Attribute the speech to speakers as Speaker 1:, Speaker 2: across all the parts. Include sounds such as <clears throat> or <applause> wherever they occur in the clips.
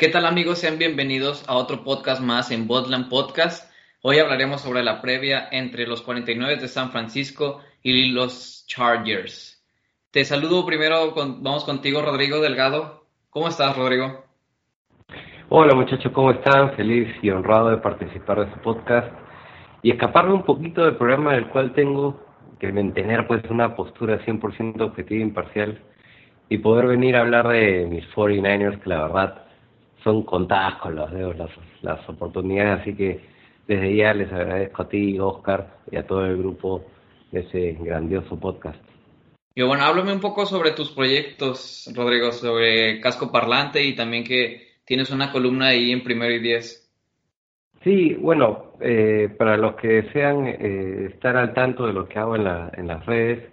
Speaker 1: ¿Qué tal amigos? Sean bienvenidos a otro podcast más en Botland Podcast. Hoy hablaremos sobre la previa entre los 49 de San Francisco y los Chargers. Te saludo primero, con- vamos contigo Rodrigo Delgado. ¿Cómo estás Rodrigo?
Speaker 2: Hola muchachos, ¿cómo están? Feliz y honrado de participar de su podcast y escaparme un poquito del programa del cual tengo que mantener pues una postura 100% objetiva e imparcial y poder venir a hablar de mis 49ers que la verdad son contadas con los dedos las, las oportunidades, así que desde ya les agradezco a ti, Oscar, y a todo el grupo de ese grandioso podcast.
Speaker 1: Y bueno, háblame un poco sobre tus proyectos, Rodrigo, sobre casco parlante y también que tienes una columna ahí en primero y diez.
Speaker 2: Sí, bueno, eh, para los que desean eh, estar al tanto de lo que hago en, la, en las redes,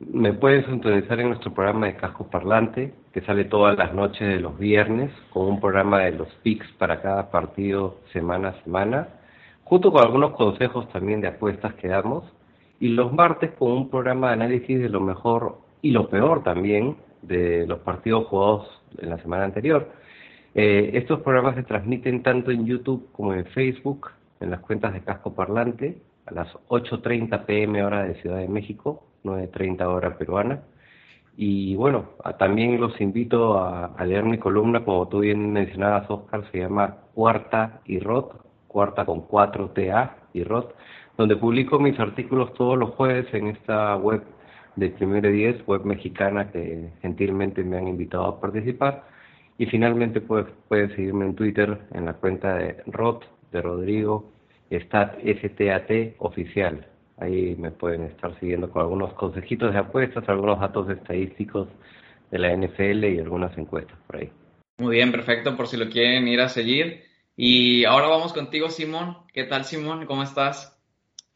Speaker 2: me pueden sintonizar en nuestro programa de Casco Parlante, que sale todas las noches de los viernes, con un programa de los picks para cada partido semana a semana, junto con algunos consejos también de apuestas que damos, y los martes con un programa de análisis de lo mejor y lo peor también de los partidos jugados en la semana anterior. Eh, estos programas se transmiten tanto en YouTube como en Facebook, en las cuentas de Casco Parlante, a las 8.30 pm hora de Ciudad de México, 9.30 hora peruana. Y bueno, a- también los invito a, a leer mi columna, como tú bien mencionabas, Oscar, se llama Cuarta y Rot, cuarta con 4TA y Rot, donde publico mis artículos todos los jueves en esta web de Primero y Diez, web mexicana que gentilmente me han invitado a participar. Y finalmente puedes, puedes seguirme en Twitter en la cuenta de Rot, de Rodrigo, Stat, STAT oficial. Ahí me pueden estar siguiendo con algunos consejitos de apuestas, algunos datos estadísticos de la NFL y algunas encuestas por ahí.
Speaker 1: Muy bien, perfecto, por si lo quieren ir a seguir. Y ahora vamos contigo, Simón. ¿Qué tal, Simón? ¿Cómo estás?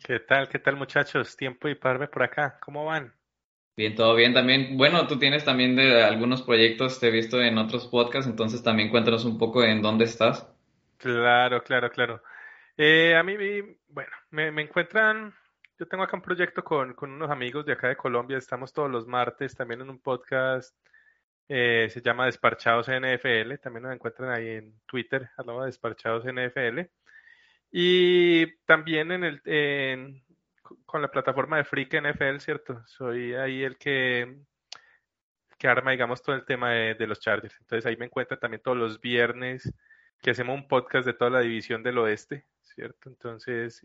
Speaker 3: ¿Qué tal? ¿Qué tal, muchachos? Tiempo y parme por acá. ¿Cómo van?
Speaker 1: Bien, todo bien también. Bueno, tú tienes también de algunos proyectos, te he visto en otros podcasts, entonces también cuéntanos un poco en dónde estás.
Speaker 3: Claro, claro, claro. Eh, a mí, bueno, me, encuentran, yo tengo acá un proyecto con, con unos amigos de acá de Colombia, estamos todos los martes también en un podcast, eh, se llama Desparchados NFL, también nos encuentran ahí en Twitter, arroba Desparchados NFL, y también en el, en- con la plataforma de Freak NFL, ¿cierto? Soy ahí el que, que arma, digamos, todo el tema de, de los Chargers. Entonces ahí me encuentran también todos los viernes que hacemos un podcast de toda la división del oeste, ¿cierto? Entonces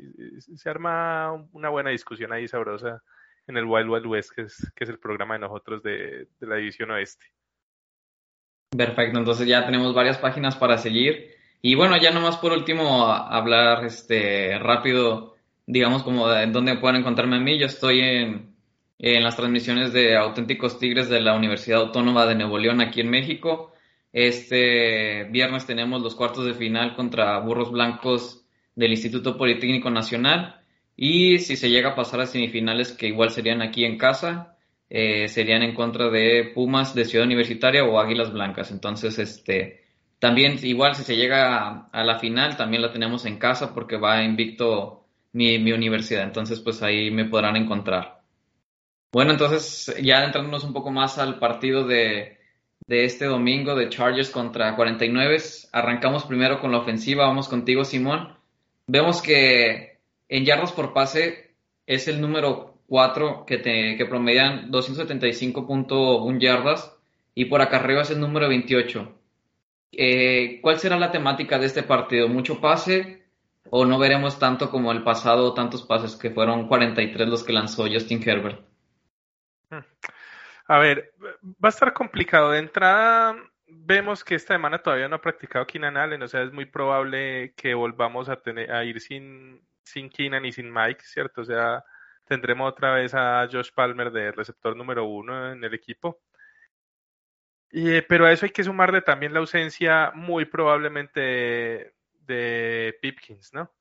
Speaker 3: se arma una buena discusión ahí sabrosa en el Wild Wild West, que es, que es el programa de nosotros de, de la división oeste.
Speaker 1: Perfecto, entonces ya tenemos varias páginas para seguir. Y bueno, ya nomás por último hablar este rápido, digamos como de dónde pueden encontrarme a mí. Yo estoy en, en las transmisiones de Auténticos Tigres de la Universidad Autónoma de Nuevo León aquí en México. Este viernes tenemos los cuartos de final contra Burros Blancos del Instituto Politécnico Nacional. Y si se llega a pasar a semifinales, que igual serían aquí en casa, eh, serían en contra de Pumas de Ciudad Universitaria o Águilas Blancas. Entonces, este, también igual si se llega a, la final, también la tenemos en casa porque va invicto mi, mi universidad. Entonces, pues ahí me podrán encontrar. Bueno, entonces ya entrándonos un poco más al partido de, de este domingo de Chargers contra 49. Arrancamos primero con la ofensiva, vamos contigo Simón. Vemos que en yardas por pase es el número 4 que, te, promedian 275.1 yardas y por acá arriba es el número 28. Eh, ¿Cuál será la temática de este partido? ¿Mucho pase o no veremos tanto como el pasado, tantos pases que fueron 43 los que lanzó Justin Herbert?
Speaker 3: A ver, va a estar complicado. De entrada, vemos que esta semana todavía no ha practicado Keenan Allen, o sea, es muy probable que volvamos a, tener, a ir sin, sin Keenan y sin Mike, ¿cierto? O sea, tendremos otra vez a Josh Palmer de receptor número uno en el equipo. Y, pero a eso hay que sumarle también la ausencia muy probablemente de, de Pipkins, ¿no?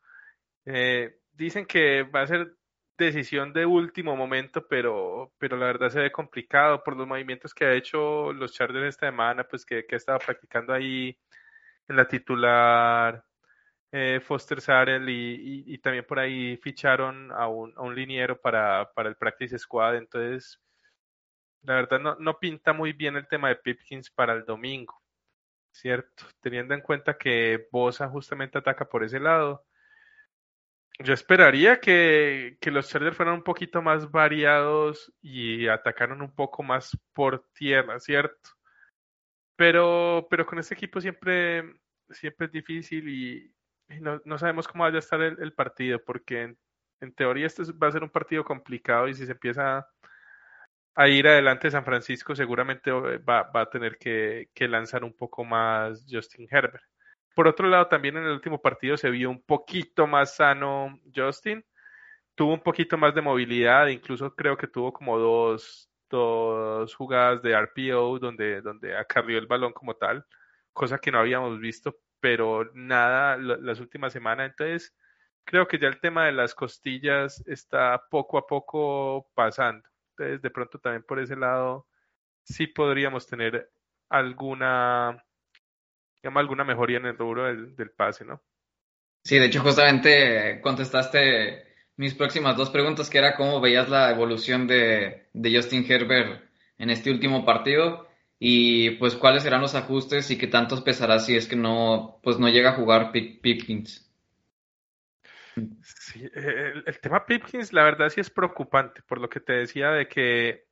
Speaker 3: Eh, dicen que va a ser decisión de último momento, pero, pero la verdad se ve complicado por los movimientos que ha hecho los Chargers esta semana, pues que, que ha estado practicando ahí en la titular eh, Foster Sarel y, y, y, también por ahí ficharon a un, a un liniero para, para el Practice Squad, entonces la verdad no, no pinta muy bien el tema de Pipkins para el domingo, ¿cierto? Teniendo en cuenta que Bosa justamente ataca por ese lado. Yo esperaría que, que los Chargers fueran un poquito más variados y atacaron un poco más por tierra, ¿cierto? Pero, pero con este equipo siempre, siempre es difícil y, no, no, sabemos cómo vaya a estar el, partido, porque en, en, teoría este va a ser un partido complicado y si se empieza a ir adelante San Francisco, seguramente va, va a tener que lanzar un poco más Justin Herbert. Por otro lado, también en el último partido se vio un poquito más sano Justin. Tuvo un poquito más de movilidad, incluso creo que tuvo como dos, dos jugadas de RPO donde, donde acarrió el balón como tal, cosa que no habíamos visto, pero nada las últimas semanas. Entonces, creo que ya el tema de las costillas está poco a poco pasando. Entonces, de pronto también por ese lado, sí podríamos tener alguna digamos, alguna mejoría en el rubro del, del, pase, ¿no?
Speaker 1: Sí, de hecho, justamente contestaste mis próximas dos preguntas, que era cómo veías la evolución de, de Justin Herbert en este último partido y pues cuáles serán los ajustes y qué tantos pesará si es que no, pues no llega a jugar Pipkins.
Speaker 3: Sí, el, el, tema Pipkins, la verdad sí es preocupante, por lo que te decía de que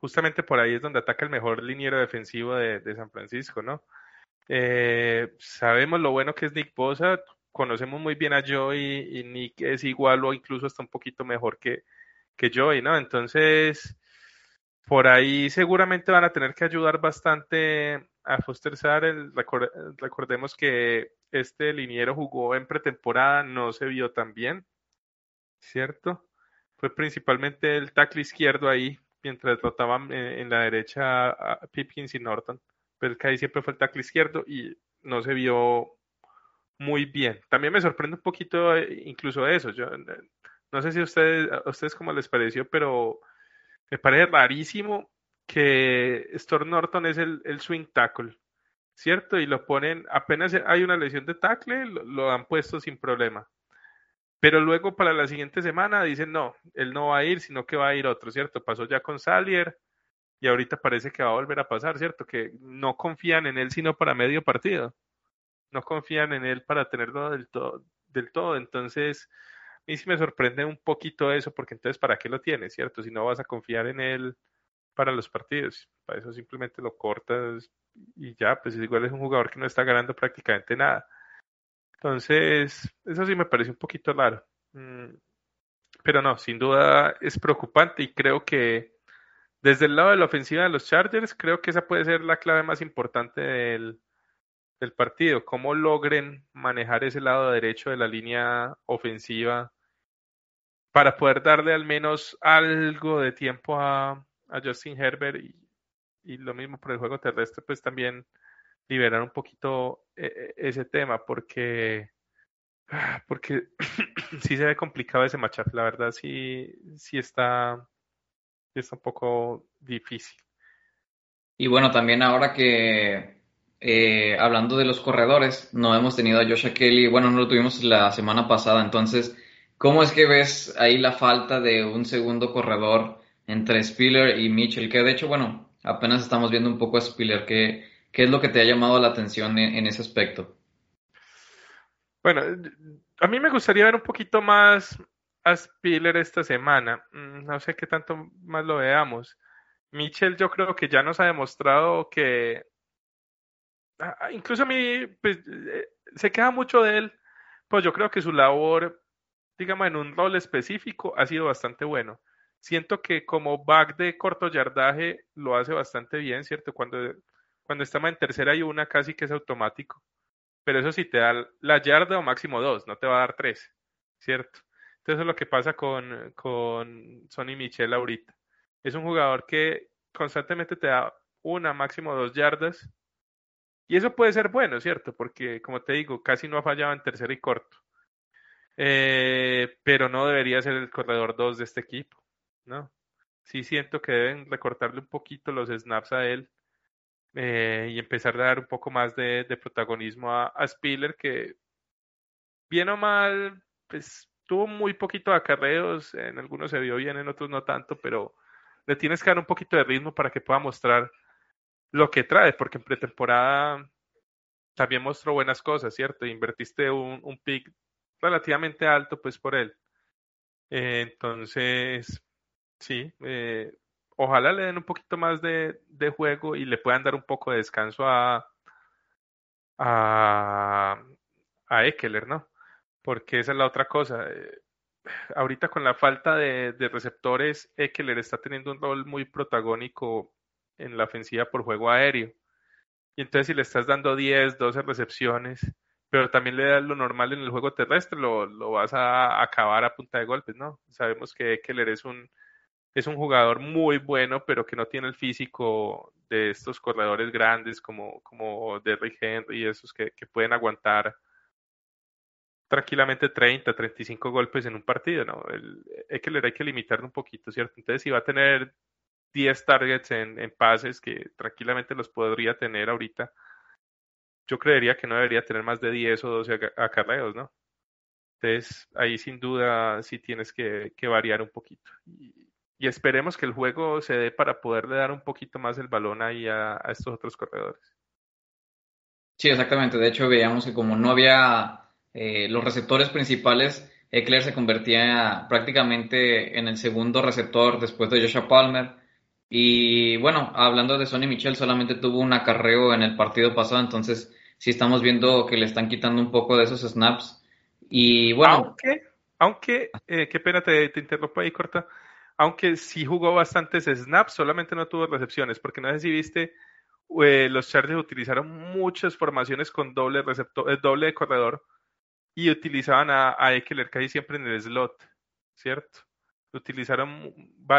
Speaker 3: justamente por ahí es donde ataca el mejor liniero defensivo de, de San Francisco, ¿no? Eh, sabemos lo bueno que es Nick Bosa, conocemos muy bien a Joey y Nick es igual o incluso hasta un poquito mejor que, que Joey, ¿no? Entonces, por ahí seguramente van a tener que ayudar bastante a Foster Sarel. Recordemos que este liniero jugó en pretemporada, no se vio tan bien, ¿cierto? Fue principalmente el tackle izquierdo ahí, mientras trotaban en la derecha a Pipkins y Norton pero que ahí siempre fue el tackle izquierdo y no se vio muy bien. También me sorprende un poquito eh, incluso eso. Yo eh, no sé si a ustedes, a ustedes cómo les pareció, pero me parece rarísimo que Storm Norton es el, el, swing tackle, ¿cierto? Y lo ponen, apenas hay una lesión de tackle, lo, lo, han puesto sin problema. Pero luego para la siguiente semana dicen, no, él no va a ir, sino que va a ir otro, ¿cierto? Pasó ya con Salier, y ahorita parece que va a volver a pasar, ¿cierto? Que no confían en él sino para medio partido. No confían en él para tenerlo del todo. Del todo. Entonces, a mí sí me sorprende un poquito eso, porque entonces, ¿para qué lo tienes, cierto? Si no vas a confiar en él para los partidos, para eso simplemente lo cortas y ya, pues igual es un jugador que no está ganando prácticamente nada. Entonces, eso sí me parece un poquito raro. Mm, pero no, sin duda es preocupante y creo que desde el lado de la ofensiva de los Chargers, creo que esa puede ser la clave más importante del, partido. Cómo logren manejar ese lado derecho de la línea ofensiva para poder darle al menos algo de tiempo a, Justin Herbert y, lo mismo por el juego terrestre, pues también liberar un poquito ese tema, porque porque <clears throat> sí se ve complicado ese matchup, la verdad sí, sí está es un poco difícil.
Speaker 1: Y bueno, también ahora que eh, hablando de los corredores, no hemos tenido a Joshua Kelly, bueno, no lo tuvimos la semana pasada, entonces, ¿cómo es que ves ahí la falta de un segundo corredor entre Spiller y Mitchell? Que de hecho, bueno, apenas estamos viendo un poco a Spiller. ¿Qué, qué es lo que te ha llamado la atención en, en ese aspecto?
Speaker 3: Bueno, a mí me gustaría ver un poquito más a Spiller esta semana. Mm, No sé qué tanto más lo veamos. Mitchell yo creo que ya nos ha demostrado que ah, ah, incluso a mí pues, eh, se queda mucho de él, pues yo creo que su labor, digamos, en un rol específico ha sido bastante bueno. Siento que como back de corto yardaje lo hace bastante bien, ¿cierto? Cuando, cuando estamos en tercera y una casi que es automático. Pero eso sí te da la yarda o máximo dos, no te va a dar tres, ¿cierto? Entonces eso es lo que pasa con, con Sonny Michel ahorita. Es un jugador que constantemente te da una, máximo dos yardas. Y eso puede ser bueno, ¿cierto? Porque, como te digo, casi no ha fallado en tercera y corto. Eh, pero no debería ser el corredor 2 de este equipo, ¿no? Sí siento que deben recortarle un poquito los snaps a él eh, y empezar a dar un poco más de, de protagonismo a, a Spiller, que bien o mal, pues tuvo muy poquito de acarreos, en algunos se vio bien, en otros no tanto, pero le tienes que dar un poquito de ritmo para que pueda mostrar lo que trae, porque en pretemporada también mostró buenas cosas, ¿cierto? Invertiste un, pick relativamente alto, pues por él. Eh, entonces, sí, eh, ojalá le den un poquito más de, de juego y le puedan dar un poco de descanso a, a, a Eckler, ¿no? Porque esa es la otra cosa. eh, ahorita con la falta de, receptores, Eckler está teniendo un rol muy protagónico en la ofensiva por juego aéreo. Y entonces si le estás dando 10, 12 recepciones, pero también le das lo normal en el juego terrestre, lo, lo vas a acabar a punta de golpes, ¿no? Sabemos que Eckler es un, es un jugador muy bueno, pero que no tiene el físico de estos corredores grandes como, como Derrick Henry y esos que, que pueden aguantar tranquilamente 30, 35 golpes en un partido, ¿no? El, Eckler hay que limitarlo un poquito, ¿cierto? Entonces, si va a tener 10 targets en, en pases, que tranquilamente los podría tener ahorita, yo creería que no debería tener más de 10 o 12 aca- acarreos, ¿no? Entonces, ahí sin duda sí tienes que, que variar un poquito. Y, y esperemos que el juego se dé para poderle dar un poquito más el balón ahí a, a estos otros corredores.
Speaker 1: Sí, exactamente. De hecho, veíamos que como no había eh, los receptores principales, Eckler se convertía prácticamente en el segundo receptor después de Joshua Palmer. Y bueno, hablando de Sonny Michel, solamente tuvo un acarreo en el partido pasado, entonces sí estamos viendo que le están quitando un poco de esos snaps. Y bueno,
Speaker 3: Aunque, aunque, eh, qué pena te, te interrumpo ahí, corta. Aunque sí jugó bastantes snaps, solamente no tuvo recepciones, porque no sé si viste, eh, los Chargers utilizaron muchas formaciones con doble receptor, eh, doble corredor y utilizaban a, a Eckler casi siempre en el slot, ¿cierto? Lo utilizaron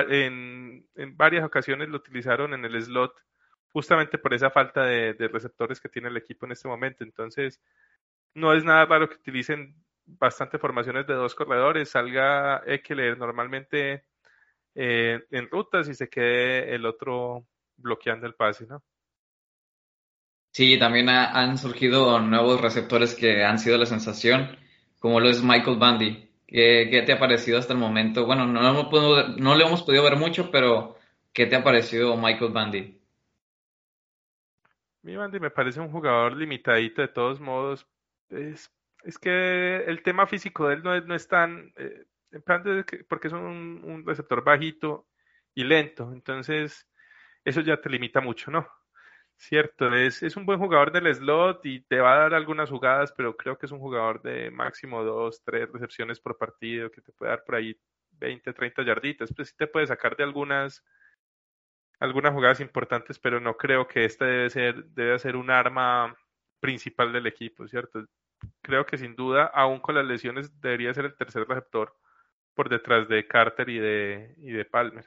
Speaker 3: en, en varias ocasiones, lo utilizaron en el slot justamente por esa falta de, de receptores que tiene el equipo en este momento. Entonces, no es nada raro que utilicen bastante formaciones de dos corredores, salga Eckler normalmente eh, en rutas y se quede el otro bloqueando el pase, ¿no?
Speaker 1: Sí, también ha- han surgido nuevos receptores que han sido la sensación, como lo es Michael Bundy. ¿Qué, te ha parecido hasta el momento? Bueno, no, hemos no le hemos podido ver mucho, pero ¿qué te ha parecido Michael Bundy?
Speaker 3: Mi Bandy me parece un jugador limitadito de todos modos. Es, es que el tema físico de él no es, no es tan, eh, en plan porque es un, un receptor bajito y lento, entonces eso ya te limita mucho, ¿no? Cierto, es, es un buen jugador del slot y te va a dar algunas jugadas, pero creo que es un jugador de máximo dos, tres recepciones por partido, que te puede dar por ahí 20, 30 yarditas, pues sí te puede sacar de algunas algunas jugadas importantes, pero no creo que este debe ser, debe ser un arma principal del equipo, ¿cierto? Creo que sin duda, aún con las lesiones, debería ser el tercer receptor por detrás de Carter y de, y de Palmer.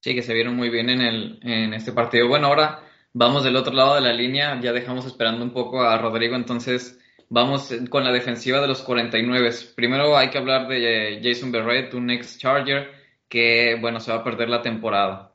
Speaker 1: Sí, que se vieron muy bien en el, en este partido. Bueno, ahora vamos del otro lado de la línea, ya dejamos esperando un poco a Rodrigo, entonces vamos con la defensiva de los 49. Primero hay que hablar de Jason Berrett, un ex Charger, que bueno, se va a perder la temporada.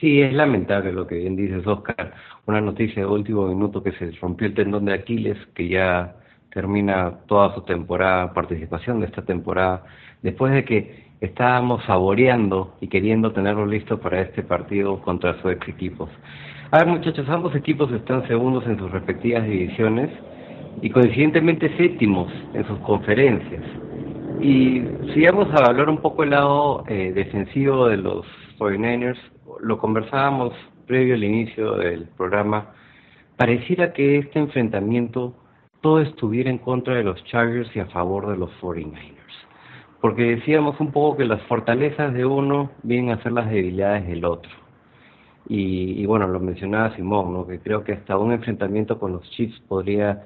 Speaker 2: Sí, es lamentable lo que bien dices, Oscar. Una noticia de último minuto que se rompió el tendón de Aquiles, que ya termina toda su temporada, participación de esta temporada, después de que estábamos saboreando y queriendo tenerlo listo para este partido contra sus ex equipos. A ver muchachos, ambos equipos están segundos en sus respectivas divisiones y coincidentemente séptimos en sus conferencias. Y si vamos a hablar un poco el lado eh, defensivo de los 49ers, lo conversábamos previo al inicio del programa, pareciera que este enfrentamiento todo estuviera en contra de los Chargers y a favor de los 49ers. Porque decíamos un poco que las fortalezas de uno vienen a ser las debilidades del otro. Y, y bueno, lo mencionaba Simón, ¿no? que creo que hasta un enfrentamiento con los Chiefs podría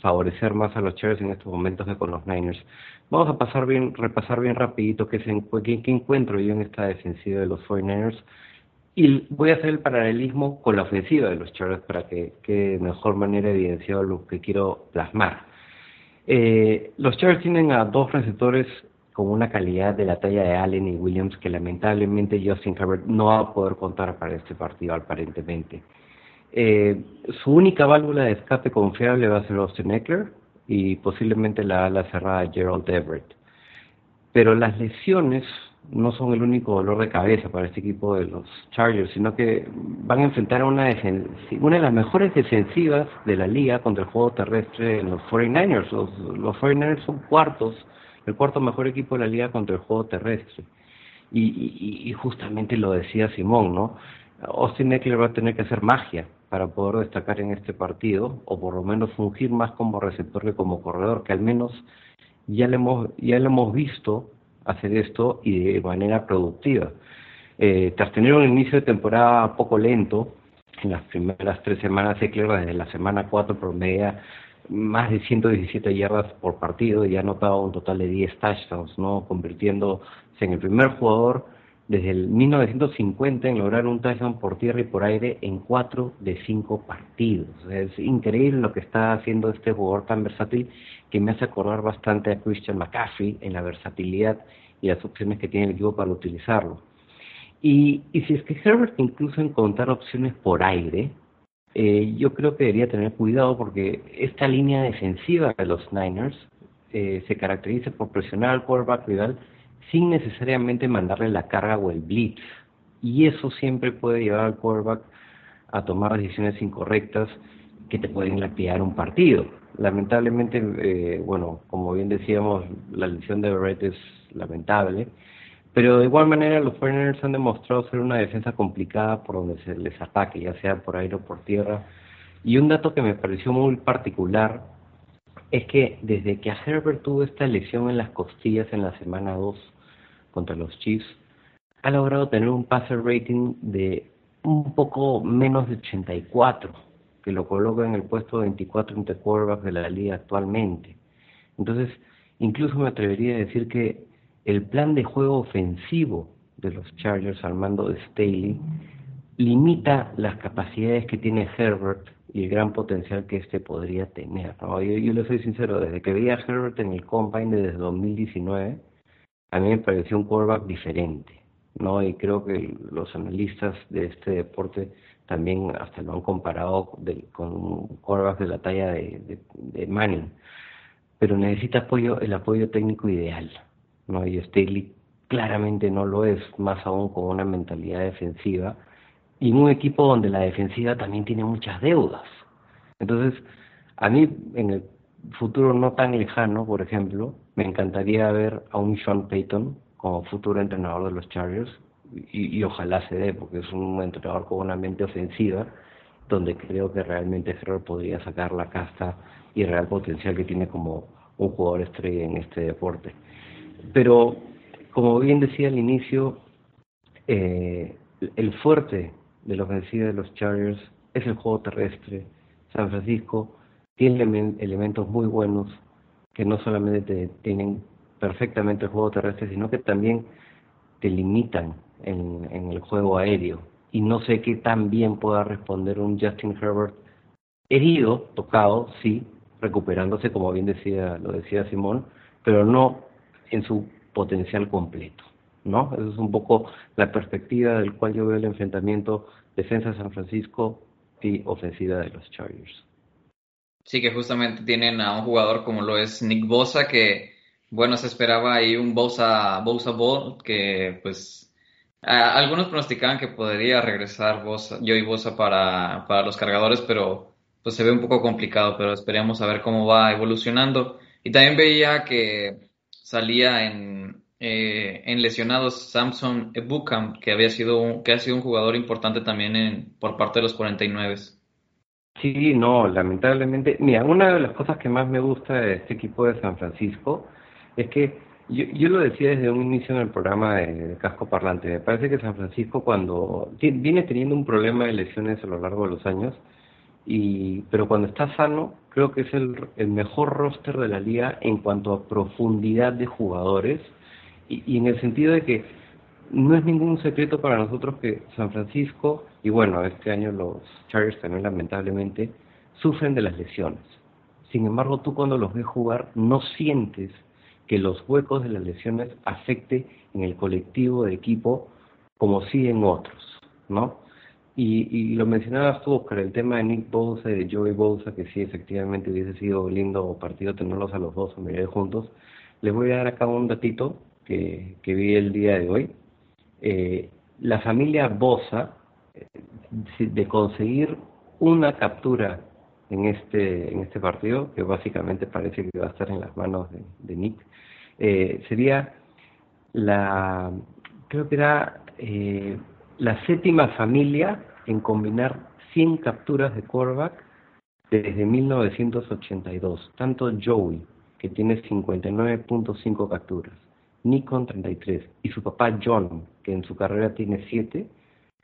Speaker 2: favorecer más a los Chargers en estos momentos que con los Niners. Vamos a pasar bien, repasar bien rapidito qué, qué, qué encuentro yo en esta defensiva de los 49ers y voy a hacer el paralelismo con la ofensiva de los Chargers para que quede de mejor manera evidenciado lo que quiero plasmar. Eh, los Chargers tienen a dos receptores con una calidad de la talla de Allen y Williams que lamentablemente Justin Herbert no va a poder contar para este partido aparentemente. Eh, su única válvula de escape confiable va a ser Austin Eckler y posiblemente la ala cerrada Gerald Everett. Pero las lesiones no son el único dolor de cabeza para este equipo de los Chargers, sino que van a enfrentar a una, una de las mejores defensivas de la liga contra el juego terrestre en los 49ers. Los, los 49ers son cuartos, el cuarto mejor equipo de la liga contra el juego terrestre. Y, y, y justamente lo decía Simón, ¿no? Austin Eckler va a tener que hacer magia para poder destacar en este partido, o por lo menos fungir más como receptor que como corredor, que al menos ya le hemos, ya le hemos visto hacer esto y de manera productiva. Eh, tras tener un inicio de temporada poco lento, en las primeras tres semanas, Eckler desde la semana 4 promedia más de 117 yardas por partido y ha anotado un total de 10 touchdowns, ¿no? convirtiéndose en el primer jugador desde el 1950 en lograr un touchdown por tierra y por aire en cuatro de cinco partidos. Es increíble lo que está haciendo este jugador tan versátil que me hace acordar bastante a Christian McCaffrey en la versatilidad y las opciones que tiene el equipo para utilizarlo. Y, y si es que Herbert incluso encontrar opciones por aire, eh, yo creo que debería tener cuidado porque esta línea defensiva de los Niners eh, se caracteriza por presionar al quarterback rival sin necesariamente mandarle la carga o el blitz. Y eso siempre puede llevar al quarterback a tomar decisiones incorrectas que te pueden lapiar un partido. Lamentablemente, eh, bueno, como bien decíamos, la lesión de Barrett es lamentable, pero de igual manera los Foreigners han demostrado ser una defensa complicada por donde se les ataque, ya sea por aire o por tierra. Y un dato que me pareció muy particular es que desde que Herbert tuvo esta lesión en las costillas en la semana 2 contra los Chiefs, ha logrado tener un passer rating de un poco menos de 84, que lo coloca en el puesto 24 entre quarterbacks de la liga actualmente. Entonces, incluso me atrevería a decir que el plan de juego ofensivo de los Chargers al mando de Staley limita las capacidades que tiene Herbert y el gran potencial que este podría tener. Yo, yo le soy sincero, desde que vi a Herbert en el Combine desde 2019, a mí me pareció un quarterback diferente, ¿no? Y creo que los analistas de este deporte también hasta lo han comparado de, con quarterbacks de la talla de, de, de, Manning. Pero necesita apoyo, el apoyo técnico ideal, ¿no? Y Staley claramente no lo es, más aún con una mentalidad defensiva y en un equipo donde la defensiva también tiene muchas deudas. Entonces, a mí en el futuro no tan lejano, por ejemplo, me encantaría ver a un Sean Payton como futuro entrenador de los Chargers y, ojalá se dé, porque es un entrenador con una mente ofensiva donde creo que realmente Ferrer podría sacar la casta y real potencial que tiene como un jugador estrella en este deporte. Pero, como bien decía al inicio, eh, el fuerte de la ofensiva de los Chargers es el juego terrestre. San Francisco tiene elementos muy buenos que no solamente te, tienen perfectamente el juego terrestre, sino que también te limitan en, en el juego aéreo. Y no sé qué tan bien pueda responder un Justin Herbert herido, tocado, sí, recuperándose, como bien decía, lo decía Simón, pero no en su potencial completo. ¿no? Esa es un poco la perspectiva del cual yo veo el enfrentamiento defensa de San Francisco y ofensiva de los Chargers.
Speaker 1: Sí, que justamente tienen a un jugador como lo es Nick Bosa, que bueno, se esperaba ahí un Bosa, Bosa Ball que pues algunos pronosticaban que podría regresar Bosa, Joey Bosa para, para los cargadores, pero pues se ve un poco complicado, pero esperemos a ver cómo va evolucionando. Y también veía que salía en, eh, en lesionados Samson Ebukam, que había sido un, que ha sido un jugador importante también en, por parte de los 49.
Speaker 2: Sí, no, lamentablemente. Mira, una de las cosas que más me gusta de este equipo de San Francisco es que yo, yo lo decía desde un inicio en el programa de, de Casco Parlante. Me parece que San Francisco cuando viene teniendo un problema de lesiones a lo largo de los años, y pero cuando está sano, creo que es el, el mejor roster de la liga en cuanto a profundidad de jugadores y, en el sentido de que no es ningún secreto para nosotros que San Francisco, y bueno, este año los Chargers también lamentablemente, sufren de las lesiones. Sin embargo, tú cuando los ves jugar no sientes que los huecos de las lesiones afecte en el colectivo de equipo como sí en otros, ¿no? Y, y lo mencionabas tú, Oscar, el tema de Nick Bosa y de Joey Bosa, que sí, efectivamente hubiese sido lindo partido tenerlos a los dos a mirar juntos. Les voy a dar acá un datito que, que vi el día de hoy. Eh, la familia Bosa, eh, de conseguir una captura en este, en este partido, que básicamente parece que va a estar en las manos de, de Nick, eh, sería la, creo que era eh, la séptima familia en combinar 100 capturas de quarterback desde 1982. Tanto Joey, que tiene 59.5 capturas, Nick con 33 y su papá John, que en su carrera tiene 7,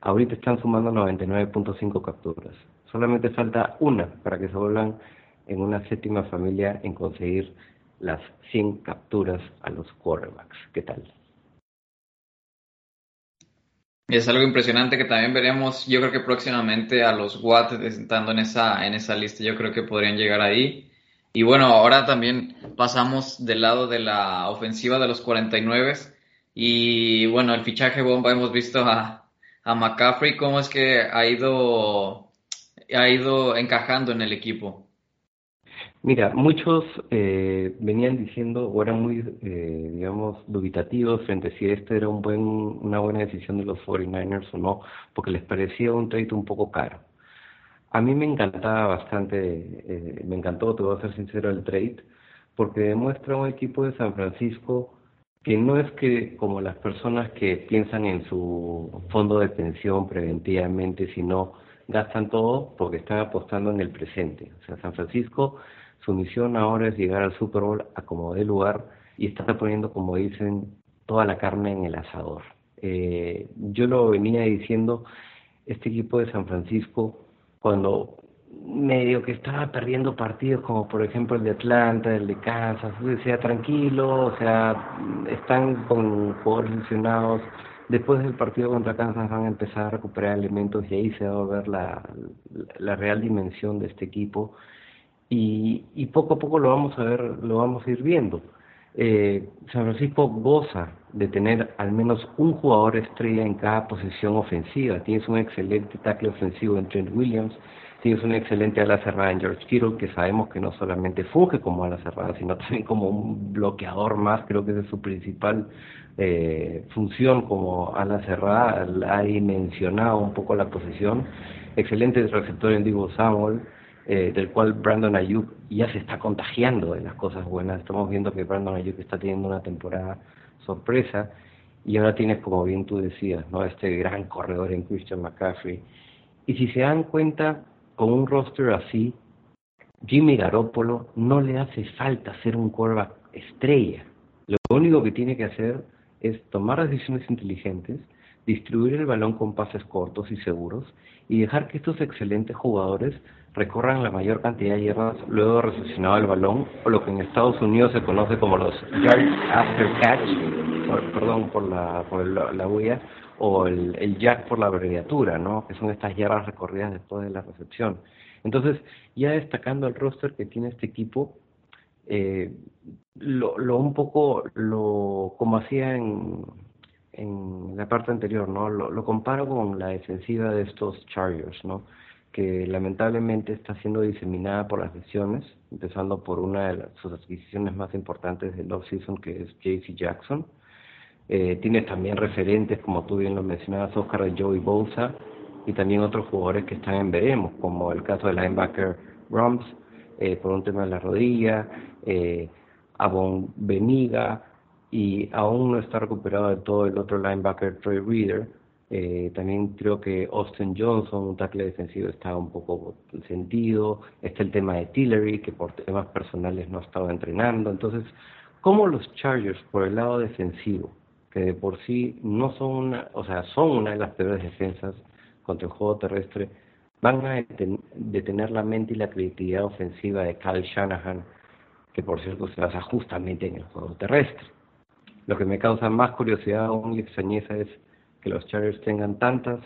Speaker 2: ahorita están sumando 99.5 capturas. Solamente falta una para que se vuelvan en una séptima familia en conseguir las 100 capturas a los quarterbacks. ¿Qué tal?
Speaker 1: Es algo impresionante que también veremos, yo creo que próximamente a los Watts estando en esa, en esa lista, yo creo que podrían llegar ahí. Y bueno, ahora también pasamos del lado de la ofensiva de los 49 y bueno, el fichaje bomba hemos visto a, a McCaffrey, cómo es que ha ido, ha ido encajando en el equipo.
Speaker 2: Mira, muchos eh, venían diciendo o eran muy, eh, digamos, dubitativos frente a si este era un buen, una buena decisión de los 49ers o no, porque les parecía un trade un poco caro. A mí me encantaba bastante, eh, me encantó, te voy a ser sincero, el trade, porque demuestra un equipo de San Francisco que no es que como las personas que piensan en su fondo de pensión preventivamente, sino gastan todo porque están apostando en el presente. O sea, San Francisco, su misión ahora es llegar al Super Bowl a como dé lugar y está poniendo, como dicen, toda la carne en el asador. Eh, yo lo venía diciendo, este equipo de San Francisco, cuando medio que estaba perdiendo partidos como por ejemplo el de Atlanta, el de Kansas, decía tranquilo, o sea, están con jugadores lesionados, después del partido contra Kansas van a empezar a recuperar elementos y ahí se va a ver la, la real dimensión de este equipo y, y poco a poco lo vamos a ver, lo vamos a ir viendo. Eh, San Francisco goza de tener al menos un jugador estrella en cada posición ofensiva. Tienes un excelente tackle ofensivo en Trent Williams, tienes un excelente ala cerrada en George Kittle, que sabemos que no solamente funge como ala cerrada, sino <laughs> también como un bloqueador más, creo que esa es su principal eh, función como ala cerrada, ha dimensionado un poco la posición. Excelente receptor en Divo Samuel, eh, del cual Brandon Ayuk ya se está contagiando de las cosas buenas. Estamos viendo que Brandon Ayuk está teniendo una temporada sorpresa y ahora tienes, como bien tú decías, ¿no? este gran corredor en Christian McCaffrey. Y si se dan cuenta, con un roster así, Jimmy Garoppolo no le hace falta ser un quarterback estrella. Lo único que tiene que hacer es tomar decisiones inteligentes, distribuir el balón con pases cortos y seguros y dejar que estos excelentes jugadores recorran la mayor cantidad de yardas luego de recepcionado el balón, o lo que en Estados Unidos se conoce como los yards after catch, por, perdón por la, por la, o el, jack por la abreviatura, ¿no? que son estas yardas recorridas después de la recepción. Entonces, ya destacando el roster que tiene este equipo, eh, lo, lo un poco, lo como hacía en, en la parte anterior, ¿no? Lo, lo comparo con la defensiva de estos Chargers, ¿no? Que lamentablemente está siendo diseminada por las lesiones, empezando por una de las, sus adquisiciones más importantes del off-season, que es JC Jackson. Eh, tienes también referentes, como tú bien lo mencionabas, Oscar de Joey Bolsa, y también otros jugadores que están en veremos, como el caso del linebacker Rumps, eh, por un tema de la rodilla, eh, Avon Beniga, y aún no está recuperado de todo el otro linebacker Troy Reader, eh, también creo que Austin Johnson, un tackle defensivo, está un poco sentido. Está el tema de Tillery, que por temas personales no ha estado entrenando. Entonces, ¿cómo los Chargers, por el lado defensivo, que de por sí no son una, o sea, son una de las peores defensas contra el juego terrestre, van a detener la mente y la creatividad ofensiva de Kyle Shanahan, que por cierto se basa justamente en el juego terrestre? Lo que me causa más curiosidad aún y extrañeza es que los Chargers tengan tantas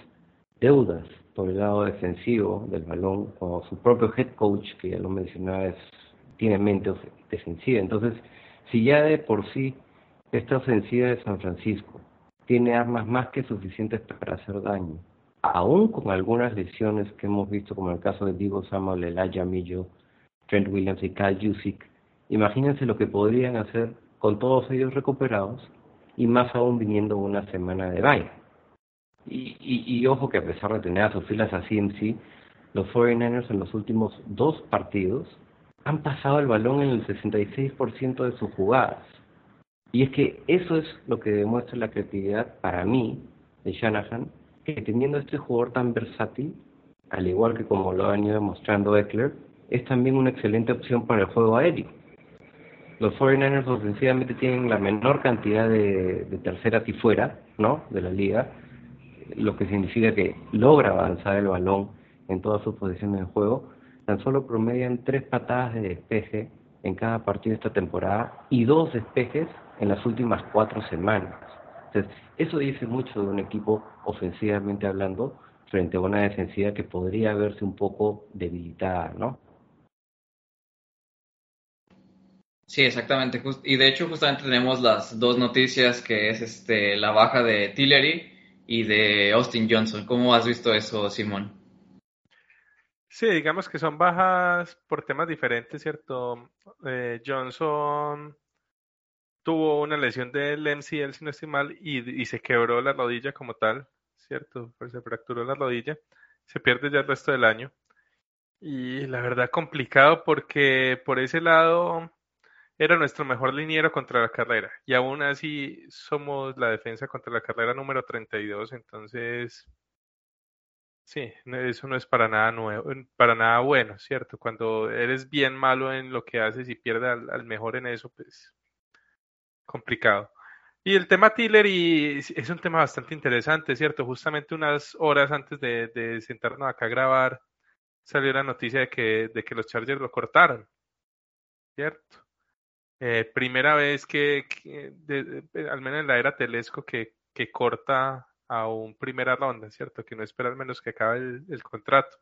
Speaker 2: deudas por el lado defensivo del balón, o su propio head coach, que ya lo mencionaba, es, tiene mente defensiva. Entonces, si ya de por sí esta ofensiva de San Francisco tiene armas más que suficientes para hacer daño, aún con algunas lesiones que hemos visto, como el caso de Diego Samuel, Elijah Millo, Trent Williams y Kyle Jusic, imagínense lo que podrían hacer con todos ellos recuperados y más aún viniendo una semana de baile. Y, y, y, ojo que a pesar de tener a sus filas a CMC, los 49ers en los últimos dos partidos han pasado el balón en el 66% de sus jugadas. Y es que eso es lo que demuestra la creatividad para mí de Shanahan, que teniendo este jugador tan versátil, al igual que como lo ha venido demostrando Eckler, es también una excelente opción para el juego aéreo. Los 49ers ofensivamente tienen la menor cantidad de, de terceras y fuera, ¿no? De la liga, lo que significa que logra avanzar el balón en todas sus posiciones de juego, tan solo promedian tres patadas de despeje en cada partido esta temporada y dos despejes en las últimas cuatro semanas. Entonces, eso dice mucho de un equipo ofensivamente hablando frente a una defensiva que podría verse un poco debilitada, ¿no?
Speaker 1: Sí, exactamente. Y de hecho, justamente tenemos las dos noticias que es este la baja de Tillery y de Austin Johnson. ¿Cómo has visto eso, Simón?
Speaker 3: Sí, digamos que son bajas por temas diferentes, ¿cierto? Eh, Johnson tuvo una lesión del MCL, si no estoy mal, y, y, se quebró la rodilla como tal, ¿cierto? Pues se fracturó la rodilla. Se pierde ya el resto del año. Y la verdad complicado porque por ese lado era nuestro mejor liniero contra la carrera y aún así somos la defensa contra la carrera número 32, entonces sí, eso no es para nada nuevo, para nada bueno, ¿cierto? Cuando eres bien malo en lo que haces y pierdes al, mejor en eso, pues complicado. Y el tema Tillery es un tema bastante interesante, ¿cierto? Justamente unas horas antes de, de sentarnos acá a grabar, salió la noticia de que, de que los Chargers lo cortaron, ¿cierto? Eh, primera vez que, al menos en la era Telesco, que, que corta a un primera ronda, ¿cierto? Que no espera al menos que acabe el, el contrato.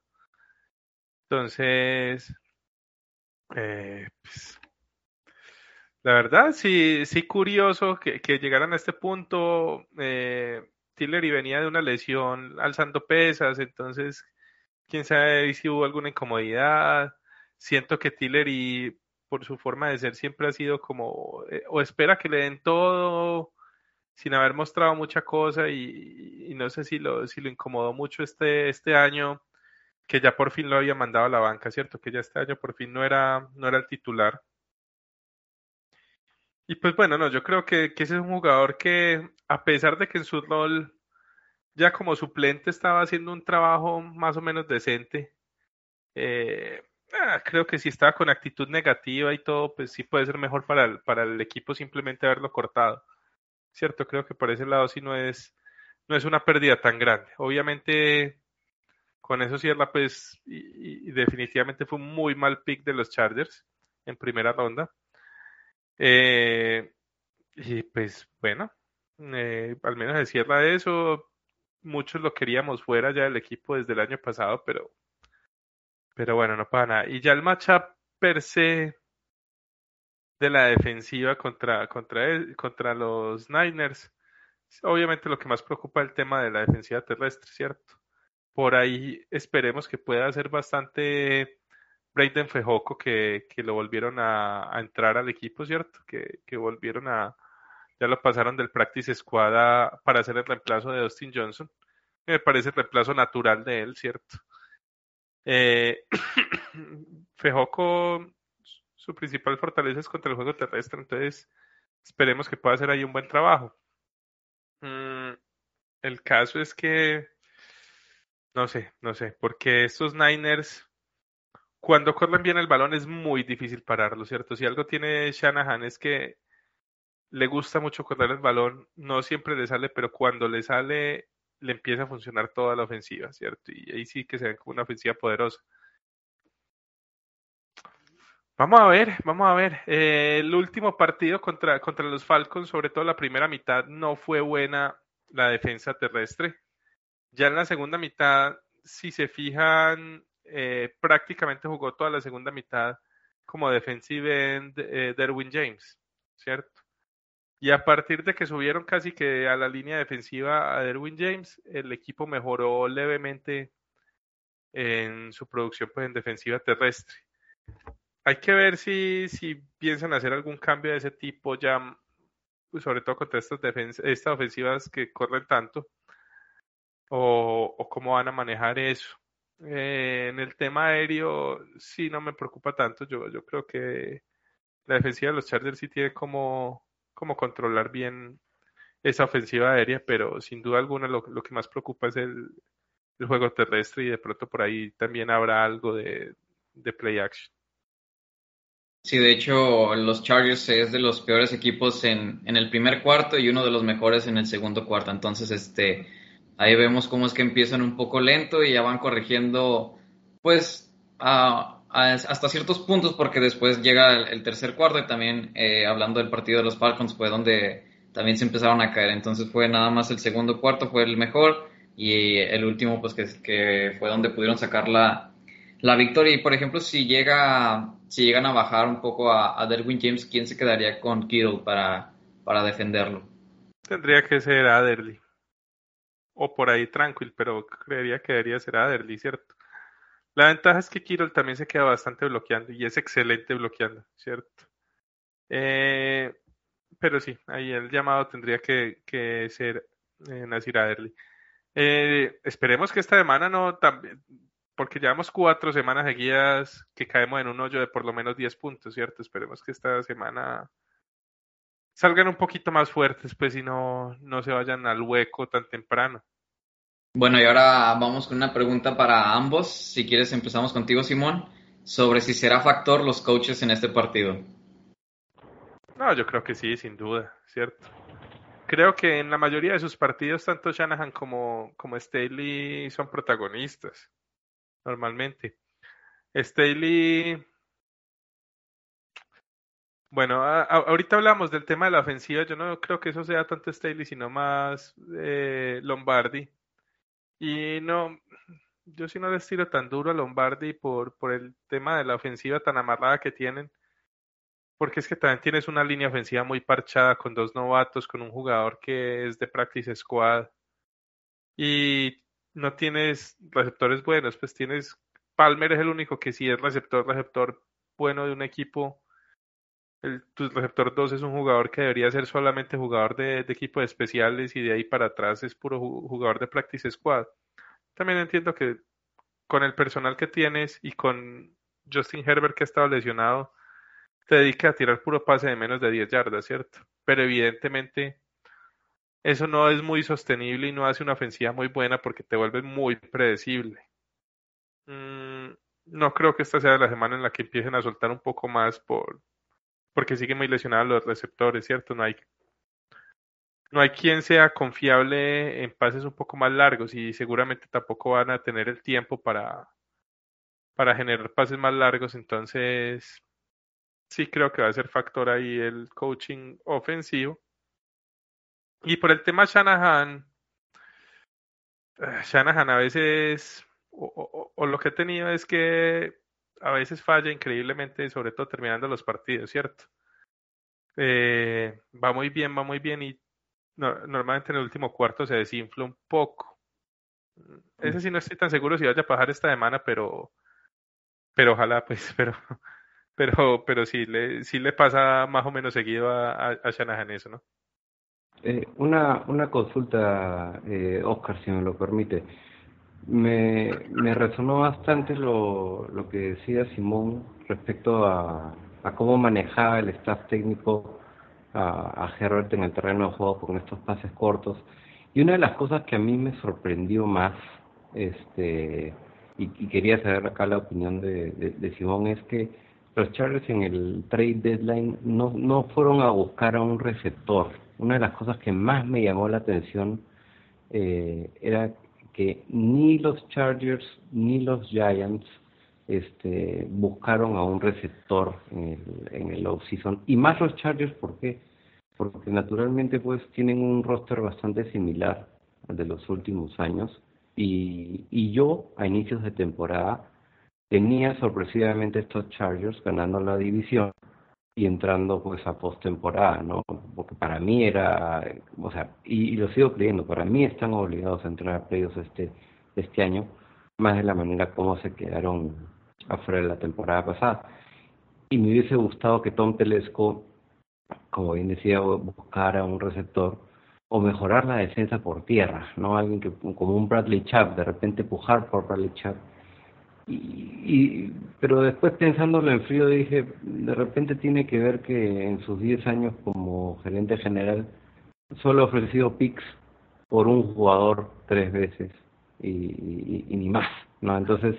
Speaker 3: Entonces, eh, pues, la verdad, sí, sí curioso que, que llegaran a este punto. Eh, Tillery venía de una lesión alzando pesas, entonces, quién sabe si hubo alguna incomodidad. Siento que Tillery por su forma de ser siempre ha sido como, eh, o espera que le den todo sin haber mostrado mucha cosa y, no sé si lo, si lo incomodó mucho este, este año que ya por fin lo había mandado a la banca, ¿cierto? Que ya este año por fin no era, no era el titular. Y pues bueno, no, yo creo que, que ese es un jugador que a pesar de que en su rol ya como suplente estaba haciendo un trabajo más o menos decente, eh, Ah, creo que si estaba con actitud negativa y todo, pues sí puede ser mejor para el, para el equipo simplemente haberlo cortado. Cierto, creo que por ese lado sí no es, no es una pérdida tan grande. Obviamente, con eso cierra, pues, y, definitivamente fue un muy mal pick de los Chargers en primera ronda. Eh, y pues, bueno, eh, al menos se cierra eso. Muchos lo queríamos fuera ya del equipo desde el año pasado, pero pero bueno, no pasa nada. Y ya el matchup per se de la defensiva contra, contra, contra los Niners, obviamente lo que más preocupa es el tema de la defensiva terrestre, ¿cierto? por ahí esperemos que pueda ser bastante Braden Fejoco que, que lo volvieron a, a entrar al equipo, ¿cierto? Que, que volvieron a, ya lo pasaron del practice squad a- para hacer el reemplazo de Dustin Johnson. Me parece el reemplazo natural de él, ¿cierto? Eh, <coughs> Fejoco, su principal fortaleza es contra el juego terrestre, entonces esperemos que pueda hacer ahí un buen trabajo. Mm, el caso es que, no sé, no sé, porque estos Niners, cuando corren bien el balón es muy difícil pararlo, ¿cierto? Si algo tiene Shanahan es que le gusta mucho correr el balón, no siempre le sale, pero cuando le sale, le empieza a funcionar toda la ofensiva, ¿cierto? Y ahí sí que se ve como una ofensiva poderosa. Vamos a ver, vamos a ver. Eh, el último partido contra, contra los Falcons, sobre todo la primera mitad, no fue buena la defensa terrestre. Ya en la segunda mitad, si se fijan, eh, prácticamente jugó toda la segunda mitad como defensive end eh, Derwin James, ¿cierto? Y a partir de que subieron casi que a la línea defensiva a Derwin James, el equipo mejoró levemente en su producción pues, en defensiva terrestre. Hay que ver si, si piensan hacer algún cambio de ese tipo ya, pues, sobre todo contra estas, estas ofensivas que corren tanto, o, o cómo van a manejar eso. Eh, en el tema aéreo, sí no me preocupa tanto. Yo, yo creo que la defensiva de los Chargers sí tiene como, como controlar bien esa ofensiva aérea, pero sin duda alguna lo, lo que más preocupa es el, juego terrestre y de pronto por ahí también habrá algo de, de play action.
Speaker 1: Sí, de hecho, los Chargers es de los peores equipos en, en el primer cuarto y uno de los mejores en el segundo cuarto. Entonces, este, ahí vemos cómo es que empiezan un poco lento y ya van corrigiendo, pues, a, hasta ciertos puntos, porque después llega el, tercer cuarto y también, eh, hablando del partido de los Falcons, fue donde también se empezaron a caer. Entonces, fue nada más el segundo cuarto, fue el mejor y el último, pues, que, que fue donde pudieron sacar la, la victoria. Y, por ejemplo, si llega si llegan a bajar un poco a, a Derwin James, ¿quién se quedaría con Kittle para, para defenderlo?
Speaker 3: Tendría que ser Adderley. O por ahí Tranquil, pero creería que debería ser Adderley, ¿cierto? La ventaja es que Kittle también se queda bastante bloqueando y es excelente bloqueando, ¿cierto? Eh, pero sí, ahí el llamado tendría que, que ser eh, Nasir Adderley. Eh, esperemos que esta semana no porque llevamos cuatro semanas seguidas que caemos en un hoyo de por lo menos 10 puntos, ¿cierto? Esperemos que esta semana salgan un poquito más fuertes, pues, y no, no se vayan al hueco tan temprano.
Speaker 1: Bueno, y ahora vamos con una pregunta para ambos. Si quieres, empezamos contigo, Simón, sobre si será factor los coaches en este partido.
Speaker 3: No, yo creo que sí, sin duda, ¿cierto? Creo que en la mayoría de sus partidos, tanto Shanahan como, como Staley son protagonistas normalmente. Staley. Bueno, ahorita hablamos del tema de la ofensiva. Yo no creo que eso sea tanto Staley, sino más eh, Lombardi. Y no, yo sí no les tiro tan duro a Lombardi por, por el tema de la ofensiva tan amarrada que tienen. Porque es que también tienes una línea ofensiva muy parchada con dos novatos, con un jugador que es de practice squad. Y no tienes receptores buenos, pues tienes Palmer es el único que sí es receptor, receptor bueno de un equipo. El, tu receptor 2 es un jugador que debería ser solamente jugador de, de equipo de especiales y de ahí para atrás es puro jugador de practice squad. También entiendo que con el personal que tienes y con Justin Herbert que ha estado lesionado, te dedica a tirar puro pase de menos de 10 yardas, ¿cierto? Pero evidentemente eso no es muy sostenible y no hace una ofensiva muy buena porque te vuelve muy predecible. Mm, no creo que esta sea la semana en la que empiecen a soltar un poco más por porque siguen muy lesionados los receptores, ¿cierto? No hay no hay quien sea confiable en pases un poco más largos y seguramente tampoco van a tener el tiempo para para generar pases más largos, entonces sí creo que va a ser factor ahí el coaching ofensivo. Y por el tema Shanahan, Shanahan a veces, o, o, o, lo que he tenido es que a veces falla increíblemente, sobre todo terminando los partidos, ¿cierto? Eh, va muy bien, va muy bien y no, normalmente en el último cuarto se desinfla un poco. Ese sí no estoy tan seguro si vaya a pasar esta semana, pero, pero ojalá, pues, <laughs> pero, pero, pero sí le, sí le pasa más o menos seguido a, a, a Shanahan eso, ¿no?
Speaker 2: Eh, una, una consulta, eh, Oscar, si me lo permite. Me, me resonó bastante lo, lo que decía Simón respecto a, a cómo manejaba el staff técnico a, a Herbert en el terreno de juego con estos pases cortos. Y una de las cosas que a mí me sorprendió más, este, y, y quería saber acá la opinión de, de, Simón, es que los Chargers en el trade deadline no, no fueron a buscar a un receptor. Una de las cosas que más me llamó la atención eh, era que ni los Chargers ni los Giants este, buscaron a un receptor en el, en el off-season. Y más los Chargers, ¿por qué? Porque naturalmente pues tienen un roster bastante similar al de los últimos años. Y, y yo, a inicios de temporada, tenía sorpresivamente estos Chargers ganando la división y entrando pues a postemporada, ¿no? Porque para mí era, o sea, y, lo sigo creyendo, para mí están obligados a entrar a playoffs este, este año, más de la manera como se quedaron afuera de la temporada pasada. Y me hubiese gustado que Tom Telesco, como bien decía, buscara un receptor o mejorar la defensa por tierra, ¿no? Alguien que, como un Bradley Chubb, de repente pujar por Bradley Chubb y, y, pero después pensándolo en frío dije, de repente tiene que ver que en sus 10 años como gerente general solo ha ofrecido picks por un jugador tres veces y, ni más, ¿no? Entonces,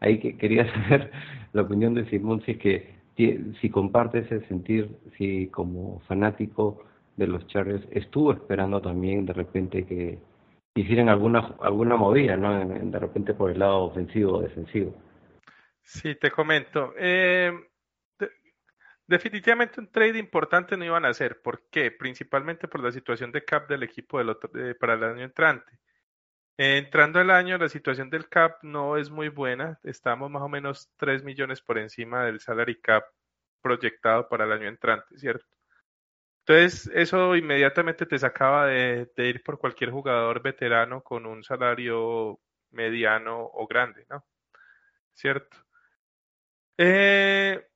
Speaker 2: ahí que quería <laughs> saber la opinión de Simón si es que si comparte ese sentir, si como fanático de los Chargers estuvo esperando también de repente que hicieran alguna alguna movida, ¿no? De repente por el lado ofensivo o defensivo.
Speaker 3: Sí, te comento. Eh, de, definitivamente un trade importante no iban a hacer. ¿Por qué? Principalmente por la situación de cap del equipo del otro, para el año entrante. Eh, entrando el año, la situación del cap no es muy buena. Estamos más o menos 3 millones por encima del salary cap proyectado para el año entrante, ¿cierto? Entonces, eso inmediatamente te sacaba de, de, ir por cualquier jugador veterano con un salario mediano o grande, ¿no? ¿Cierto? Eh,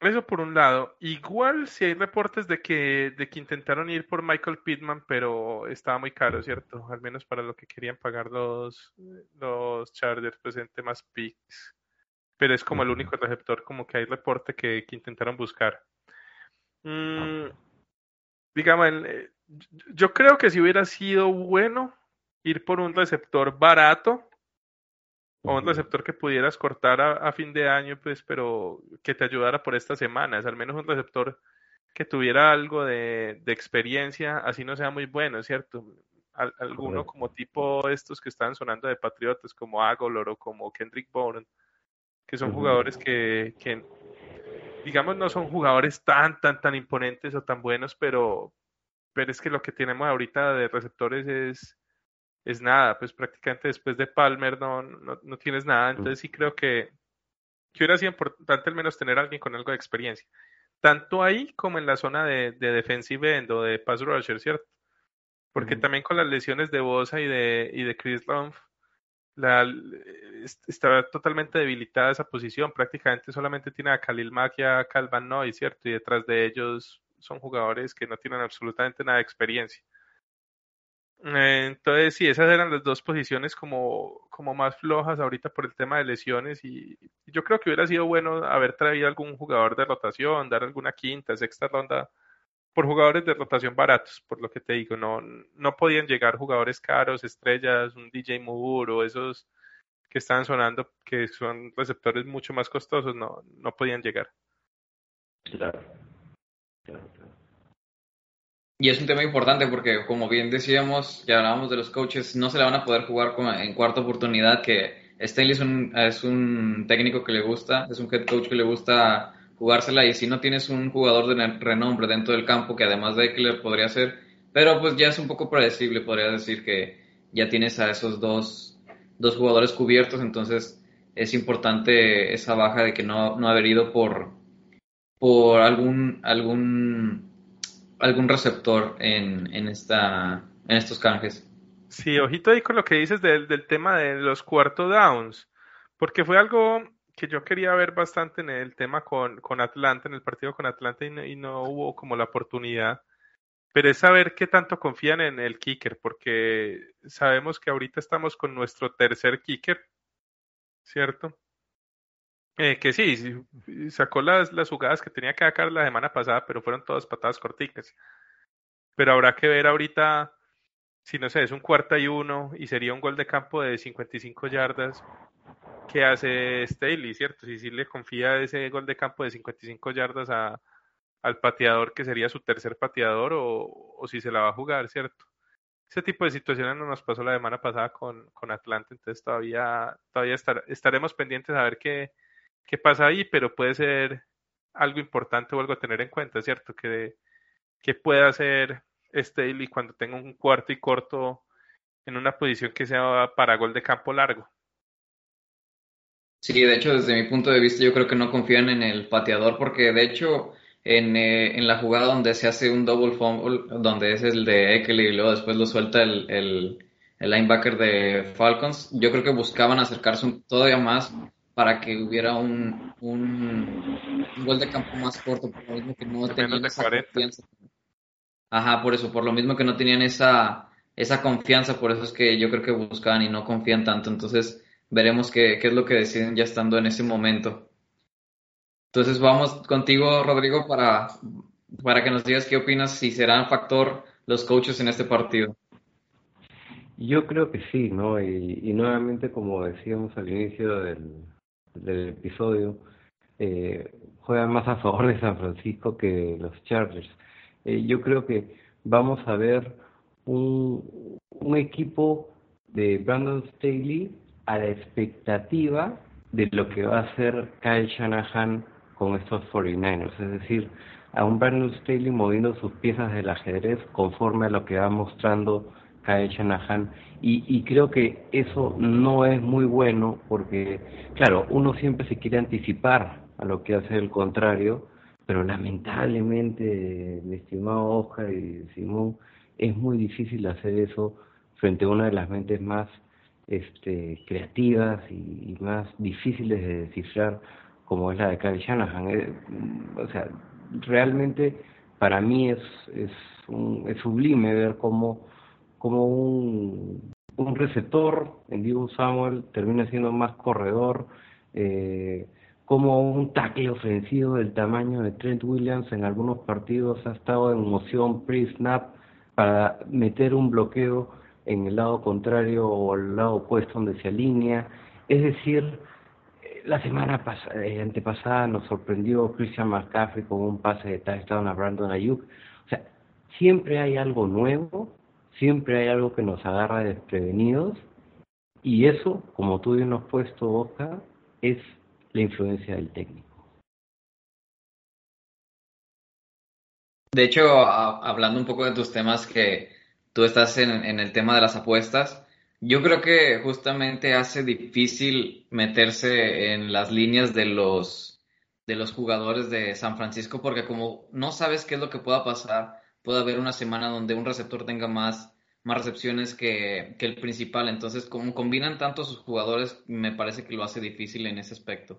Speaker 3: eso por un lado. Igual si hay reportes de que, de que intentaron ir por Michael Pittman, pero estaba muy caro, ¿cierto? Al menos para lo que querían pagar los, los Chargers, pues en temas picks. Pero es como el único receptor como que hay reporte que, que intentaron buscar. Mm, digamos, el, yo creo que si hubiera sido bueno ir por un receptor barato o un receptor que pudieras cortar a, a, fin de año, pues, pero que te ayudara por estas semanas, al menos un receptor que tuviera algo de, de experiencia, así no sea muy bueno, ¿cierto? Al, alguno como tipo estos que están sonando de Patriotas, como Agolor o como Kendrick Bourne, que son jugadores que, que digamos, no son jugadores tan, tan, tan imponentes o tan buenos, pero, pero es que lo que tenemos ahorita de receptores es, es nada, pues prácticamente después de Palmer no, no, no tienes nada, entonces sí creo que, que hubiera sido importante al menos tener a alguien con algo de experiencia, tanto ahí como en la zona de, de defensive end o de pass rusher, ¿cierto? Porque uh -huh. también con las lesiones de Bosa y de, y de Chris Rumpf, la, está totalmente debilitada esa posición. Prácticamente solamente tiene a Khalil Mack y a Calvin Noy, ¿cierto? Y detrás de ellos son jugadores que no tienen absolutamente nada de experiencia. Entonces, sí, esas eran las dos posiciones como, como más flojas ahorita por el tema de lesiones y yo creo que hubiera sido bueno haber traído algún jugador de rotación, dar alguna quinta, sexta ronda por jugadores de rotación baratos, por lo que te digo, no, no podían llegar jugadores caros, estrellas, un DJ Moore o esos que estaban sonando, que son receptores mucho más costosos, no, no podían llegar.
Speaker 2: Claro. claro, claro.
Speaker 1: Y es un tema importante porque, como bien decíamos, ya hablábamos de los coaches, no se le van a poder jugar con, en cuarta oportunidad, que Stanley es un, es un técnico que le gusta, es un head coach que le gusta jugársela y si no tienes un jugador de renombre dentro del campo que además de Eckler podría ser, pero pues ya es un poco predecible, podría decir que ya tienes a esos dos, dos jugadores cubiertos, entonces es importante esa baja de que no, no haber ido por, por algún, algún, algún receptor en, en, esta, en estos canjes.
Speaker 3: Sí, ojito ahí con lo que dices del, del tema de los cuarto downs, porque fue algo que yo quería ver bastante en el tema con, con Atlanta, en el partido con Atlanta, y no, y no hubo como la oportunidad. Pero es saber qué tanto confían en el kicker, porque sabemos que ahorita estamos con nuestro tercer kicker, ¿cierto? Eh, que sí, sacó las, las jugadas que tenía que sacar la semana pasada, pero fueron todas patadas corticas. Pero habrá que ver ahorita si no sé, es un cuarta y uno y sería un gol de campo de 55 yardas, ¿qué hace Staley, cierto? Si sí le confía ese gol de campo de 55 yardas a, al pateador que sería su tercer pateador o, si se la va a jugar, ¿cierto? Ese tipo de situaciones no nos pasó la semana pasada con, con Atlanta, entonces todavía, todavía estar, estaremos pendientes a ver qué, qué pasa ahí, pero puede ser algo importante o algo a tener en cuenta, ¿cierto? Que, que pueda hacer Staley cuando tenga un cuarto y corto en una posición que sea para gol de campo largo.
Speaker 1: Sí, de hecho, desde mi punto de vista, yo creo que no confían en el pateador, porque de hecho, en, eh, en la jugada donde se hace un double fumble, donde es el de Ekeley y luego después lo suelta el, el, el linebacker de Falcons, yo creo que buscaban acercarse un- todavía más para que hubiera un, un, un gol de campo más corto, por lo mismo que no
Speaker 3: De
Speaker 1: tenían esa
Speaker 3: 40.
Speaker 1: confianza. Ajá, por eso, por lo mismo que no tenían esa, esa confianza, por eso es que yo creo que buscaban y no confían tanto. Entonces, veremos qué, qué es lo que deciden ya estando en ese momento. Entonces, vamos contigo, Rodrigo, para, para que nos digas qué opinas si serán factor los coaches en este partido.
Speaker 2: Yo creo que sí, ¿no? Y, nuevamente, como decíamos al inicio del, del episodio, eh, juegan más a favor de San Francisco que los Chargers. Eh, yo creo que vamos a ver un, un equipo de Brandon Staley a la expectativa de lo que va a hacer Kyle Shanahan con estos 49ers, es decir, a un Brandon Staley moviendo sus piezas del ajedrez conforme a lo que va mostrando Kyle Shanahan. Y, y creo que eso no es muy bueno porque, claro, uno siempre se quiere anticipar a lo que hace el contrario, pero lamentablemente, mi estimado Oscar y Simón, es muy difícil hacer eso frente a una de las mentes más este, creativas y, más difíciles de descifrar como es la de Kyle Shanahan. Eh, o sea, realmente para mí es, es, un, es sublime ver cómo, cómo un, un receptor en Divo Samuel termina siendo más corredor, eh, como un tackle ofensivo del tamaño de Trent Williams en algunos partidos ha estado en moción pre-snap para meter un bloqueo en el lado contrario o al lado opuesto donde se alinea. Es decir, eh, la semana pasada, eh, antepasada nos sorprendió Christian McCaffrey con un pase de touchdown a Brandon Ayuk. O sea, siempre hay algo nuevo, siempre hay algo que nos agarra desprevenidos y eso, como tú bien has puesto, Oscar, es la influencia del técnico.
Speaker 1: De hecho, hablando un poco de tus temas que tú estás en, el tema de las apuestas, yo creo que justamente hace difícil meterse en las líneas de los, de los jugadores de San Francisco porque como no sabes qué es lo que pueda pasar, puede haber una semana donde un receptor tenga más, más recepciones que, que el principal. Entonces, como combinan tanto sus jugadores, me parece que lo hace difícil en ese aspecto.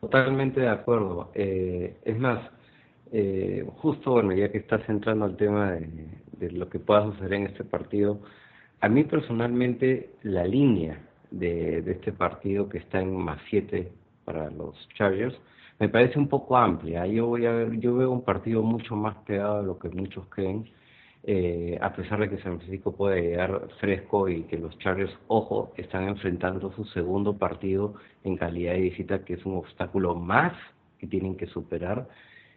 Speaker 2: Totalmente de acuerdo. Eh, es más, eh, justo, bueno, ya que estás entrando al tema de, de lo que pueda suceder en este partido, a mí personalmente la línea de, de este partido que está en más 7 para los Chargers me parece un poco amplia. Yo voy a ver, yo veo un partido mucho más pegado de lo que muchos creen, eh, a pesar de que San Francisco puede llegar fresco y que los Chargers, ojo, están enfrentando su segundo partido en calidad de visita, que es un obstáculo más que tienen que superar.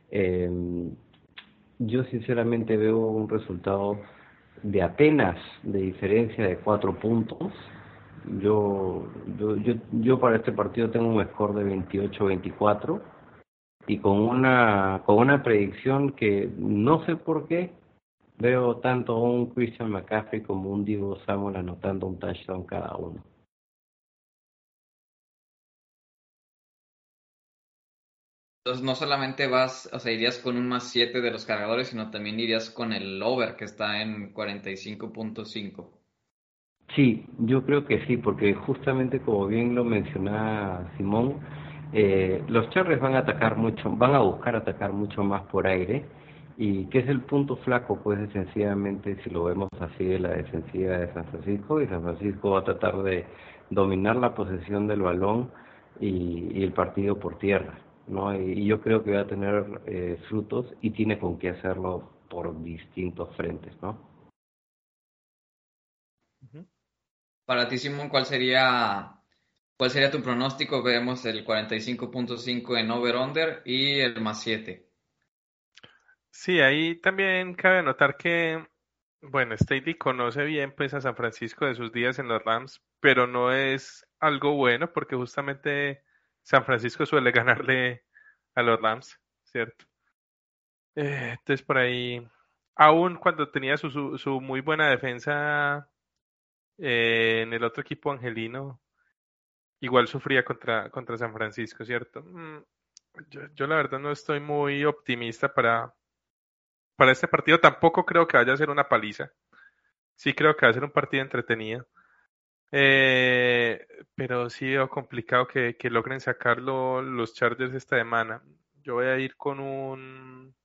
Speaker 2: Eh, yo sinceramente veo un resultado de apenas de diferencia de cuatro puntos. Yo, yo, yo, yo para este partido tengo un score de 28-24 y con una, con una predicción que no sé por qué veo tanto un Christian McCaffrey como un Divo Samuel anotando un touchdown cada uno.
Speaker 1: Entonces no solamente vas, o sea, irías con un más 7 de los cargadores, sino también irías con el over que está en 45.5.
Speaker 2: Sí, yo creo que sí, porque justamente como bien lo mencionaba Simón, eh, los Chargers van a atacar mucho, van a buscar atacar mucho más por aire y que es el punto flaco, pues sencillamente si lo vemos así de la defensiva de San Francisco y San Francisco va a tratar de dominar la posesión del balón y el partido por tierra, ¿no? Y, yo creo que va a tener eh, frutos y tiene con qué hacerlo por distintos frentes, ¿no?
Speaker 1: Para ti, Simón, ¿cuál sería, cuál sería tu pronóstico? Vemos el 45.5 en over-under y el más 7.
Speaker 3: Sí, ahí también cabe notar que, bueno, Staley conoce bien pues a San Francisco de sus días en los Rams, pero no es algo bueno porque justamente San Francisco suele <laughs> ganarle a los Rams, ¿cierto? Eh, entonces por ahí, aún cuando tenía su, su, muy buena defensa eh, en el otro equipo angelino, igual sufría contra, contra San Francisco, ¿cierto? Mm, Yo, yo la verdad no estoy muy optimista para, para este partido. Tampoco creo que vaya a ser una paliza. Sí creo que va a ser un partido entretenido. Eh, pero sí veo complicado que, que logren sacarlo los Chargers esta semana. Yo voy a ir con un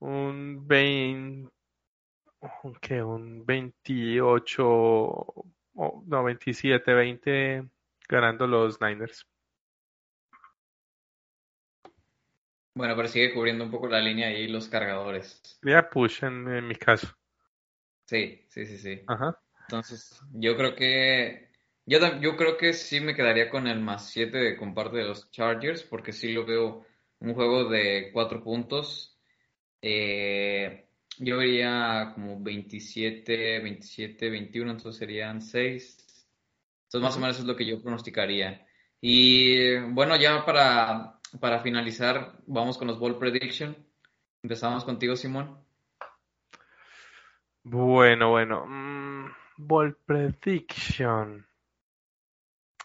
Speaker 3: un 20, un, ¿qué? un 28 o no, 27, 20 ganando los Niners.
Speaker 1: Bueno, pero sigue cubriendo un poco la línea ahí los cargadores.
Speaker 3: Ya push en, en mi caso.
Speaker 1: Sí, sí, sí, sí.
Speaker 3: Ajá.
Speaker 1: Entonces, yo creo que yo, yo creo que sí me quedaría con el más 7 de comparte de los Chargers, porque sí lo veo un juego de 4 puntos. Eh, yo vería como 27, 27, 21, entonces serían 6. Entonces, más o menos es lo que yo pronosticaría. Y bueno, ya para, para finalizar, vamos con los Ball Prediction. Empezamos contigo, Simón.
Speaker 3: Bueno, bueno. Mm, ball prediction.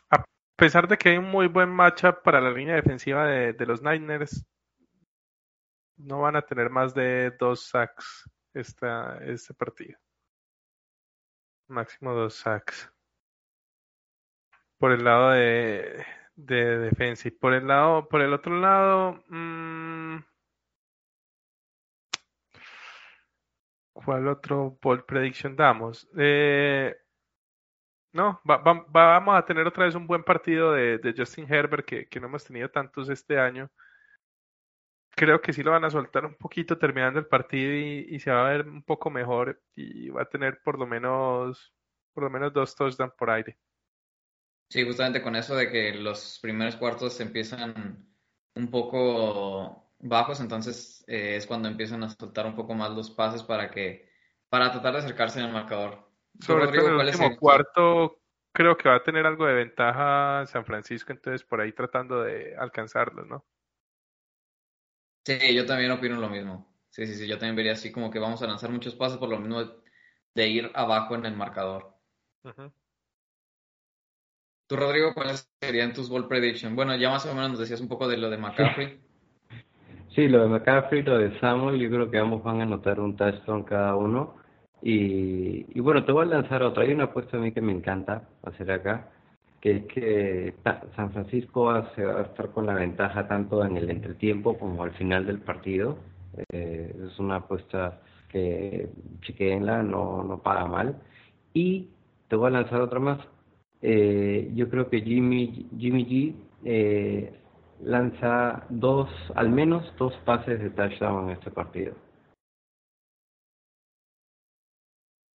Speaker 3: A pesar de que hay un muy buen matchup para la línea defensiva de, los Niners, no van a tener más de dos sacks esta, este partido. Máximo dos sacks. Por el lado de, de defensa. Y por el lado, por el otro lado, mm, ¿cuál otro ball prediction damos? Eh, no, va- va- vamos a tener otra vez un buen partido de, Justin Herbert, que, que no hemos tenido tantos este año. Creo que sí lo van a soltar un poquito terminando el partido y, y se va a ver un poco mejor y va a tener por lo menos, por lo menos dos touchdowns por aire.
Speaker 1: Sí, justamente con eso de que los primeros cuartos empiezan un poco bajos, entonces eh, es cuando empiezan a soltar un poco más los pases para que, para tratar de acercarse en el marcador.
Speaker 3: Sobre todo el
Speaker 1: ¿cuál es
Speaker 3: último
Speaker 1: el-
Speaker 3: cuarto, creo que va a tener algo de ventaja San Francisco, entonces por ahí tratando de alcanzarlo, ¿no?
Speaker 1: Sí, yo también opino lo mismo. Sí, sí, sí, yo también vería así como que vamos a lanzar muchos pases por lo mismo de, de ir abajo en el marcador.
Speaker 3: Ujú.
Speaker 1: Tú, Rodrigo, ¿cuáles serían tus ball prediction? Bueno, ya más o menos nos decías un poco de lo de <laughs> McCaffrey.
Speaker 2: Sí, lo de McCaffrey, lo de Samuel, yo creo que ambos van a anotar un touchdown cada uno. Y, y bueno, te voy a lanzar otra. Hay una apuesta a mí que me encanta hacer acá, que es que San Francisco va- se va a estar con la ventaja tanto en el entretiempo como al final del partido. Eh, es una apuesta que chequeenla, no, no paga mal. Y te voy a lanzar otra más. Eh, yo creo que Jimmy, Jimmy G eh, lanza dos, al menos dos pases de touchdown en este partido.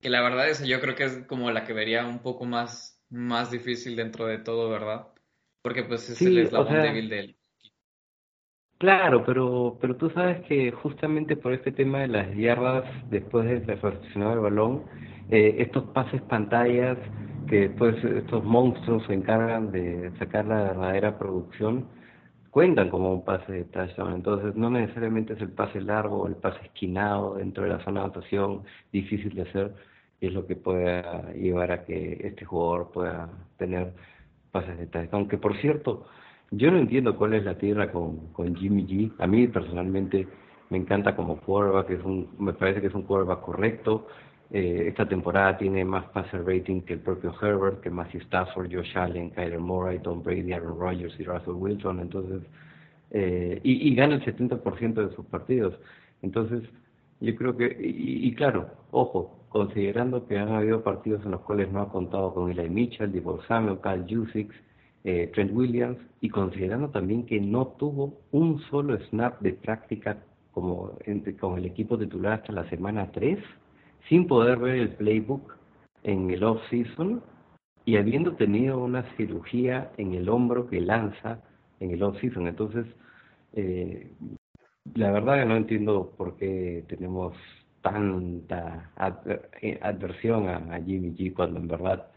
Speaker 1: Que la verdad es, yo creo que es como la que vería un poco más, más difícil dentro de todo, ¿verdad? Porque pues es
Speaker 2: Sí,
Speaker 1: el eslabón
Speaker 2: sea,
Speaker 1: débil del...
Speaker 2: Claro, pero, pero tú sabes que justamente por este tema de las yardas después de recepcionar el balón, eh, estos pases pantallas que después estos monstruos se encargan de sacar la verdadera producción, cuentan como un pase de touchdown. Entonces no necesariamente es el pase largo o el pase esquinado dentro de la zona de anotación, difícil de hacer, es lo que pueda llevar a que este jugador pueda tener pases de touchdown. Aunque por cierto, yo no entiendo cuál es la tierra con, con Jimmy G. A mí personalmente me encanta como quarterback, es un, me parece que es un quarterback correcto, Eh, esta temporada tiene más passer rating que el propio Herbert, que Matthew Stafford, Josh Allen, Kyler Murray, Tom Brady, Aaron Rodgers y Russell Wilson. Entonces, eh, y, gana el 70% de sus partidos. Entonces, yo creo que, y, y claro, ojo, considerando que han habido partidos en los cuales no ha contado con Eli Mitchell, Divo Samuel, Kyle Jusic, eh, Trent Williams, y considerando también que no tuvo un solo snap de práctica como con el equipo titular hasta la semana 3, sin poder ver el playbook en el off-season y habiendo tenido una cirugía en el hombro que lanza en el off-season. Entonces, eh, la verdad que no entiendo por qué tenemos tanta adver- eh, adversión a, a Jimmy G cuando en verdad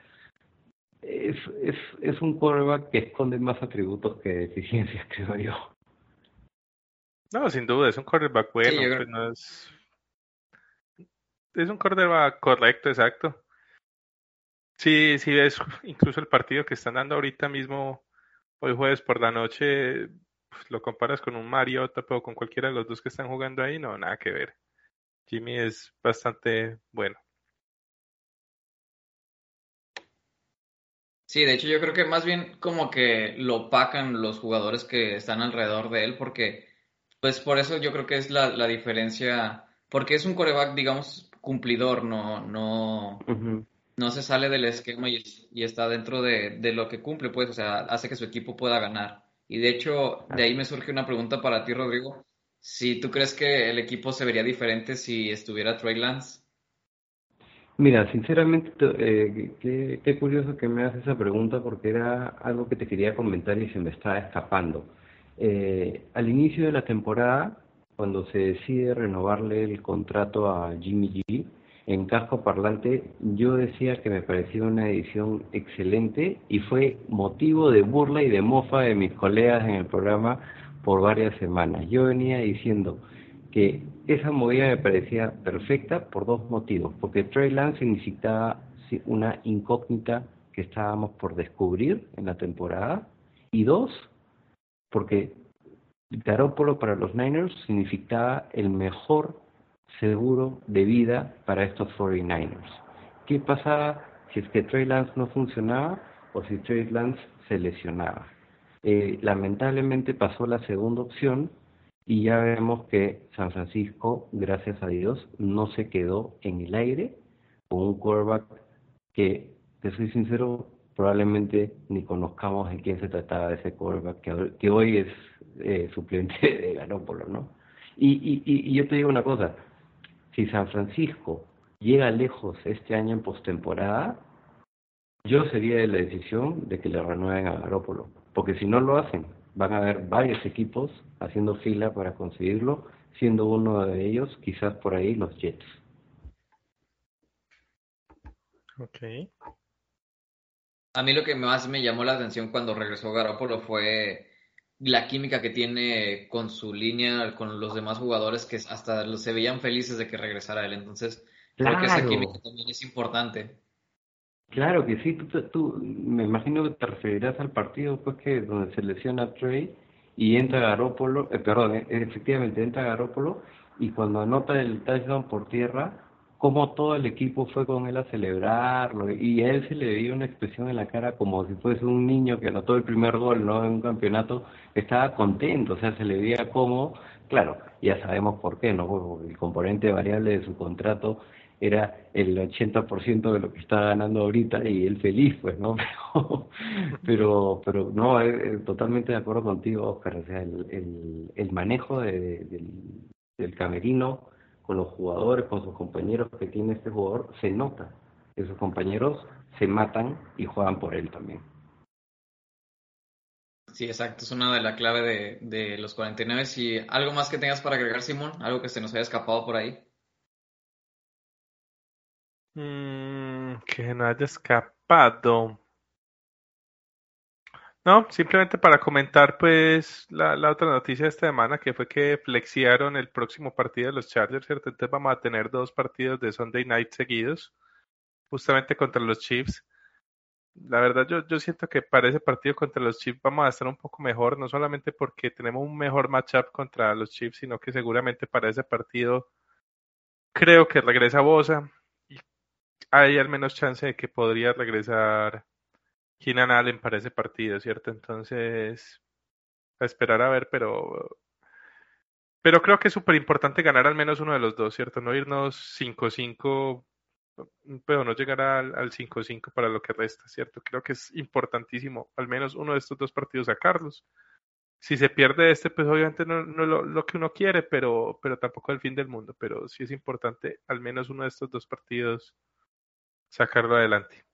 Speaker 2: es, es, es un quarterback que esconde más atributos que deficiencias, <laughs> creo yo.
Speaker 3: No, sin duda, es un quarterback bueno,
Speaker 1: yo
Speaker 3: pues no es... Es un quarterback correcto, exacto. Sí, sí ves incluso el partido que están dando ahorita mismo, hoy jueves por la noche, pues, lo comparas con un Mariota o con cualquiera de los dos que están jugando ahí, no, nada que ver. Jimmy es bastante bueno.
Speaker 1: Sí, de hecho yo creo que más bien como que lo opacan los jugadores que están alrededor de él, porque pues por eso yo creo que es la, la diferencia, porque es un coreback, digamos, cumplidor, no, no, no se sale del esquema y, y está dentro de, de lo que cumple, pues, o sea, hace que su equipo pueda ganar. Y de hecho, de ahí me surge una pregunta para ti, Rodrigo. Si tú crees que el equipo se vería diferente si estuviera Trey Lance.
Speaker 2: Mira, sinceramente, te- eh, qué, qué curioso que me haces esa pregunta porque era algo que te quería comentar y se me estaba escapando. Eh, al inicio de la temporada, cuando se decide renovarle el contrato a Jimmy G, en casco parlante, yo decía que me parecía una edición excelente y fue motivo de burla y de mofa de mis colegas en el programa por varias semanas. Yo venía diciendo que esa movida me parecía perfecta por dos motivos, porque Trey Lance sí, una incógnita que estábamos por descubrir en la temporada, y dos, porque Garoppolo para los Niners significaba el mejor seguro de vida para estos 49ers. ¿Qué pasaba si es que Trey Lance no funcionaba o si Trey Lance se lesionaba? Eh, lamentablemente pasó la segunda opción y ya vemos que San Francisco, gracias a Dios, no se quedó en el aire con un quarterback que, te soy sincero, probablemente ni conozcamos de quién se trataba ese quarterback que hoy es eh, suplente <laughs> de Garoppolo, ¿no? Y, y, y, y yo te digo una cosa, si San Francisco llega lejos este año en postemporada, yo sería de la decisión de que le renueven a Garoppolo, porque si no lo hacen, van a haber varios equipos haciendo fila para conseguirlo, siendo uno de ellos quizás por ahí los Jets.
Speaker 3: Ok.
Speaker 1: A mí lo que más me llamó la atención cuando regresó Garoppolo fue la química que tiene con su línea, con los demás jugadores que hasta se veían felices de que regresara él. Entonces, creo que esa química también es importante.
Speaker 2: Claro que sí, tú, tú- tú- me imagino que te referirás al partido pues que donde se lesiona Trey y entra Garópolo, eh, perdón, eh, efectivamente entra Garópolo y cuando anota el touchdown por tierra, como todo el equipo fue con él a celebrarlo y a él se le veía una expresión en la cara como si fuese un niño que anotó el primer gol, ¿no? En un campeonato, estaba contento, o sea, se le veía como, claro, ya sabemos por qué, ¿no? El componente variable de su contrato era el 80% de lo que está ganando ahorita y él feliz, pues, ¿no? <laughs> Pero, pero, no, eh, eh, totalmente de acuerdo contigo, Oscar, o sea, el, el, el manejo de- del camerino con los jugadores, con sus compañeros que tiene este jugador, se nota que sus compañeros se matan y juegan por él también.
Speaker 1: Sí, exacto, es una de la clave de, de los 49. Y algo más que tengas para agregar, Simón, algo que se nos haya escapado por ahí.
Speaker 3: Mm, que no haya escapado. No, simplemente para comentar pues la, otra noticia de esta semana que fue que flexiaron el próximo partido de los Chargers, ¿cierto? Entonces vamos a tener dos partidos de Sunday Night seguidos, justamente contra los Chiefs. La verdad yo, yo siento que para ese partido contra los Chiefs vamos a estar un poco mejor, no solamente porque tenemos un mejor matchup contra los Chiefs, sino que seguramente para ese partido creo que regresa Bosa y hay al menos chance de que podría regresar Keenan Allen para ese partido, ¿cierto? Entonces, a esperar a ver, pero pero creo que es súper importante ganar al menos uno de los dos, ¿cierto? No irnos 5-5, pero no llegar al, al 5-5 para lo que resta, ¿cierto? Creo que es importantísimo al menos uno de estos dos partidos sacarlos. Si se pierde este, pues obviamente no, no lo, lo que uno quiere, pero, pero tampoco el fin del mundo. Pero sí es importante al menos uno de estos dos partidos sacarlo adelante.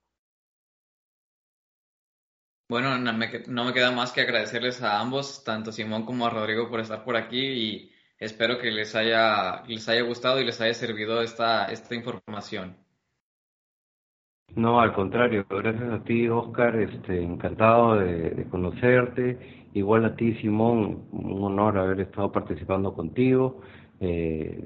Speaker 1: Bueno, no me, no me queda más que agradecerles a ambos, tanto Simón como a Rodrigo, por estar por aquí y espero que les haya, les haya gustado y les haya servido esta, esta información.
Speaker 2: No, al contrario, gracias a ti, Oscar, este, encantado de, conocerte. Igual a ti, Simón, un honor haber estado participando contigo. Eh,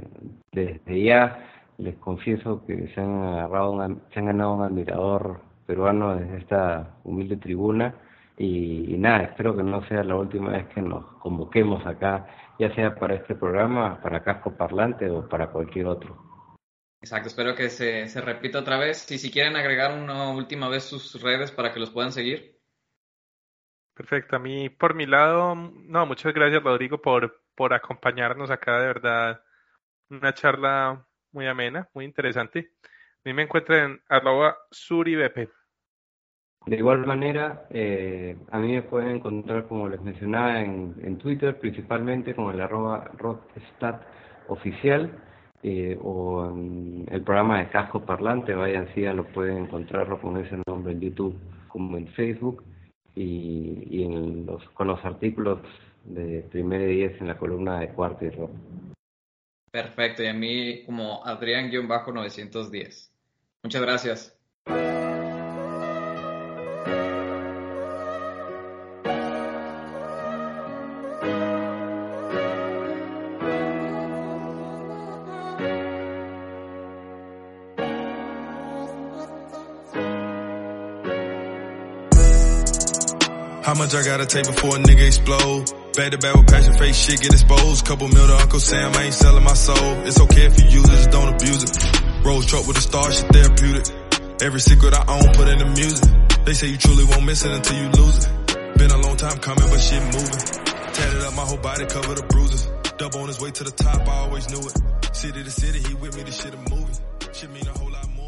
Speaker 2: desde ya les confieso que se han agarrado se han ganado un admirador peruano desde esta humilde tribuna y, y nada, espero que no sea la última vez que nos convoquemos acá, ya sea para este programa, para Casco Parlante o para cualquier otro.
Speaker 1: Exacto, espero que se, se repita otra vez. Y si quieren agregar una última vez sus redes para que los puedan seguir.
Speaker 3: Perfecto, a mí por mi lado, no, muchas gracias Rodrigo por, por acompañarnos acá, de verdad, una charla muy amena, muy interesante. A mí me encuentran en arroba suribepe.
Speaker 2: De igual manera, eh, a mí me pueden encontrar, como les mencionaba, en, Twitter, principalmente con el arroba rodstat oficial eh, o en el programa de Casco Parlante, vayan sí, lo pueden encontrarlo con ese nombre en YouTube como en Facebook y, y en los, con los artículos de primera y diez en la columna de cuarto y rock.
Speaker 1: Perfecto, y a mí como Adrián-910. Muchas gracias.
Speaker 4: I gotta take before a nigga explode? Back to back with passion, face shit get exposed. Couple mil to Uncle Sam, I ain't selling my soul. It's okay if you use it, just don't abuse it. Rose truck with a star, shit therapeutic. Every secret I own, put in the music. They say you truly won't miss it until you lose it. Been a long time coming, but shit moving. Tatted up my whole body, covered the bruises. Dub on his way to the top, I always knew it. City to city, he with me, this shit a movie. Shit mean a whole lot more.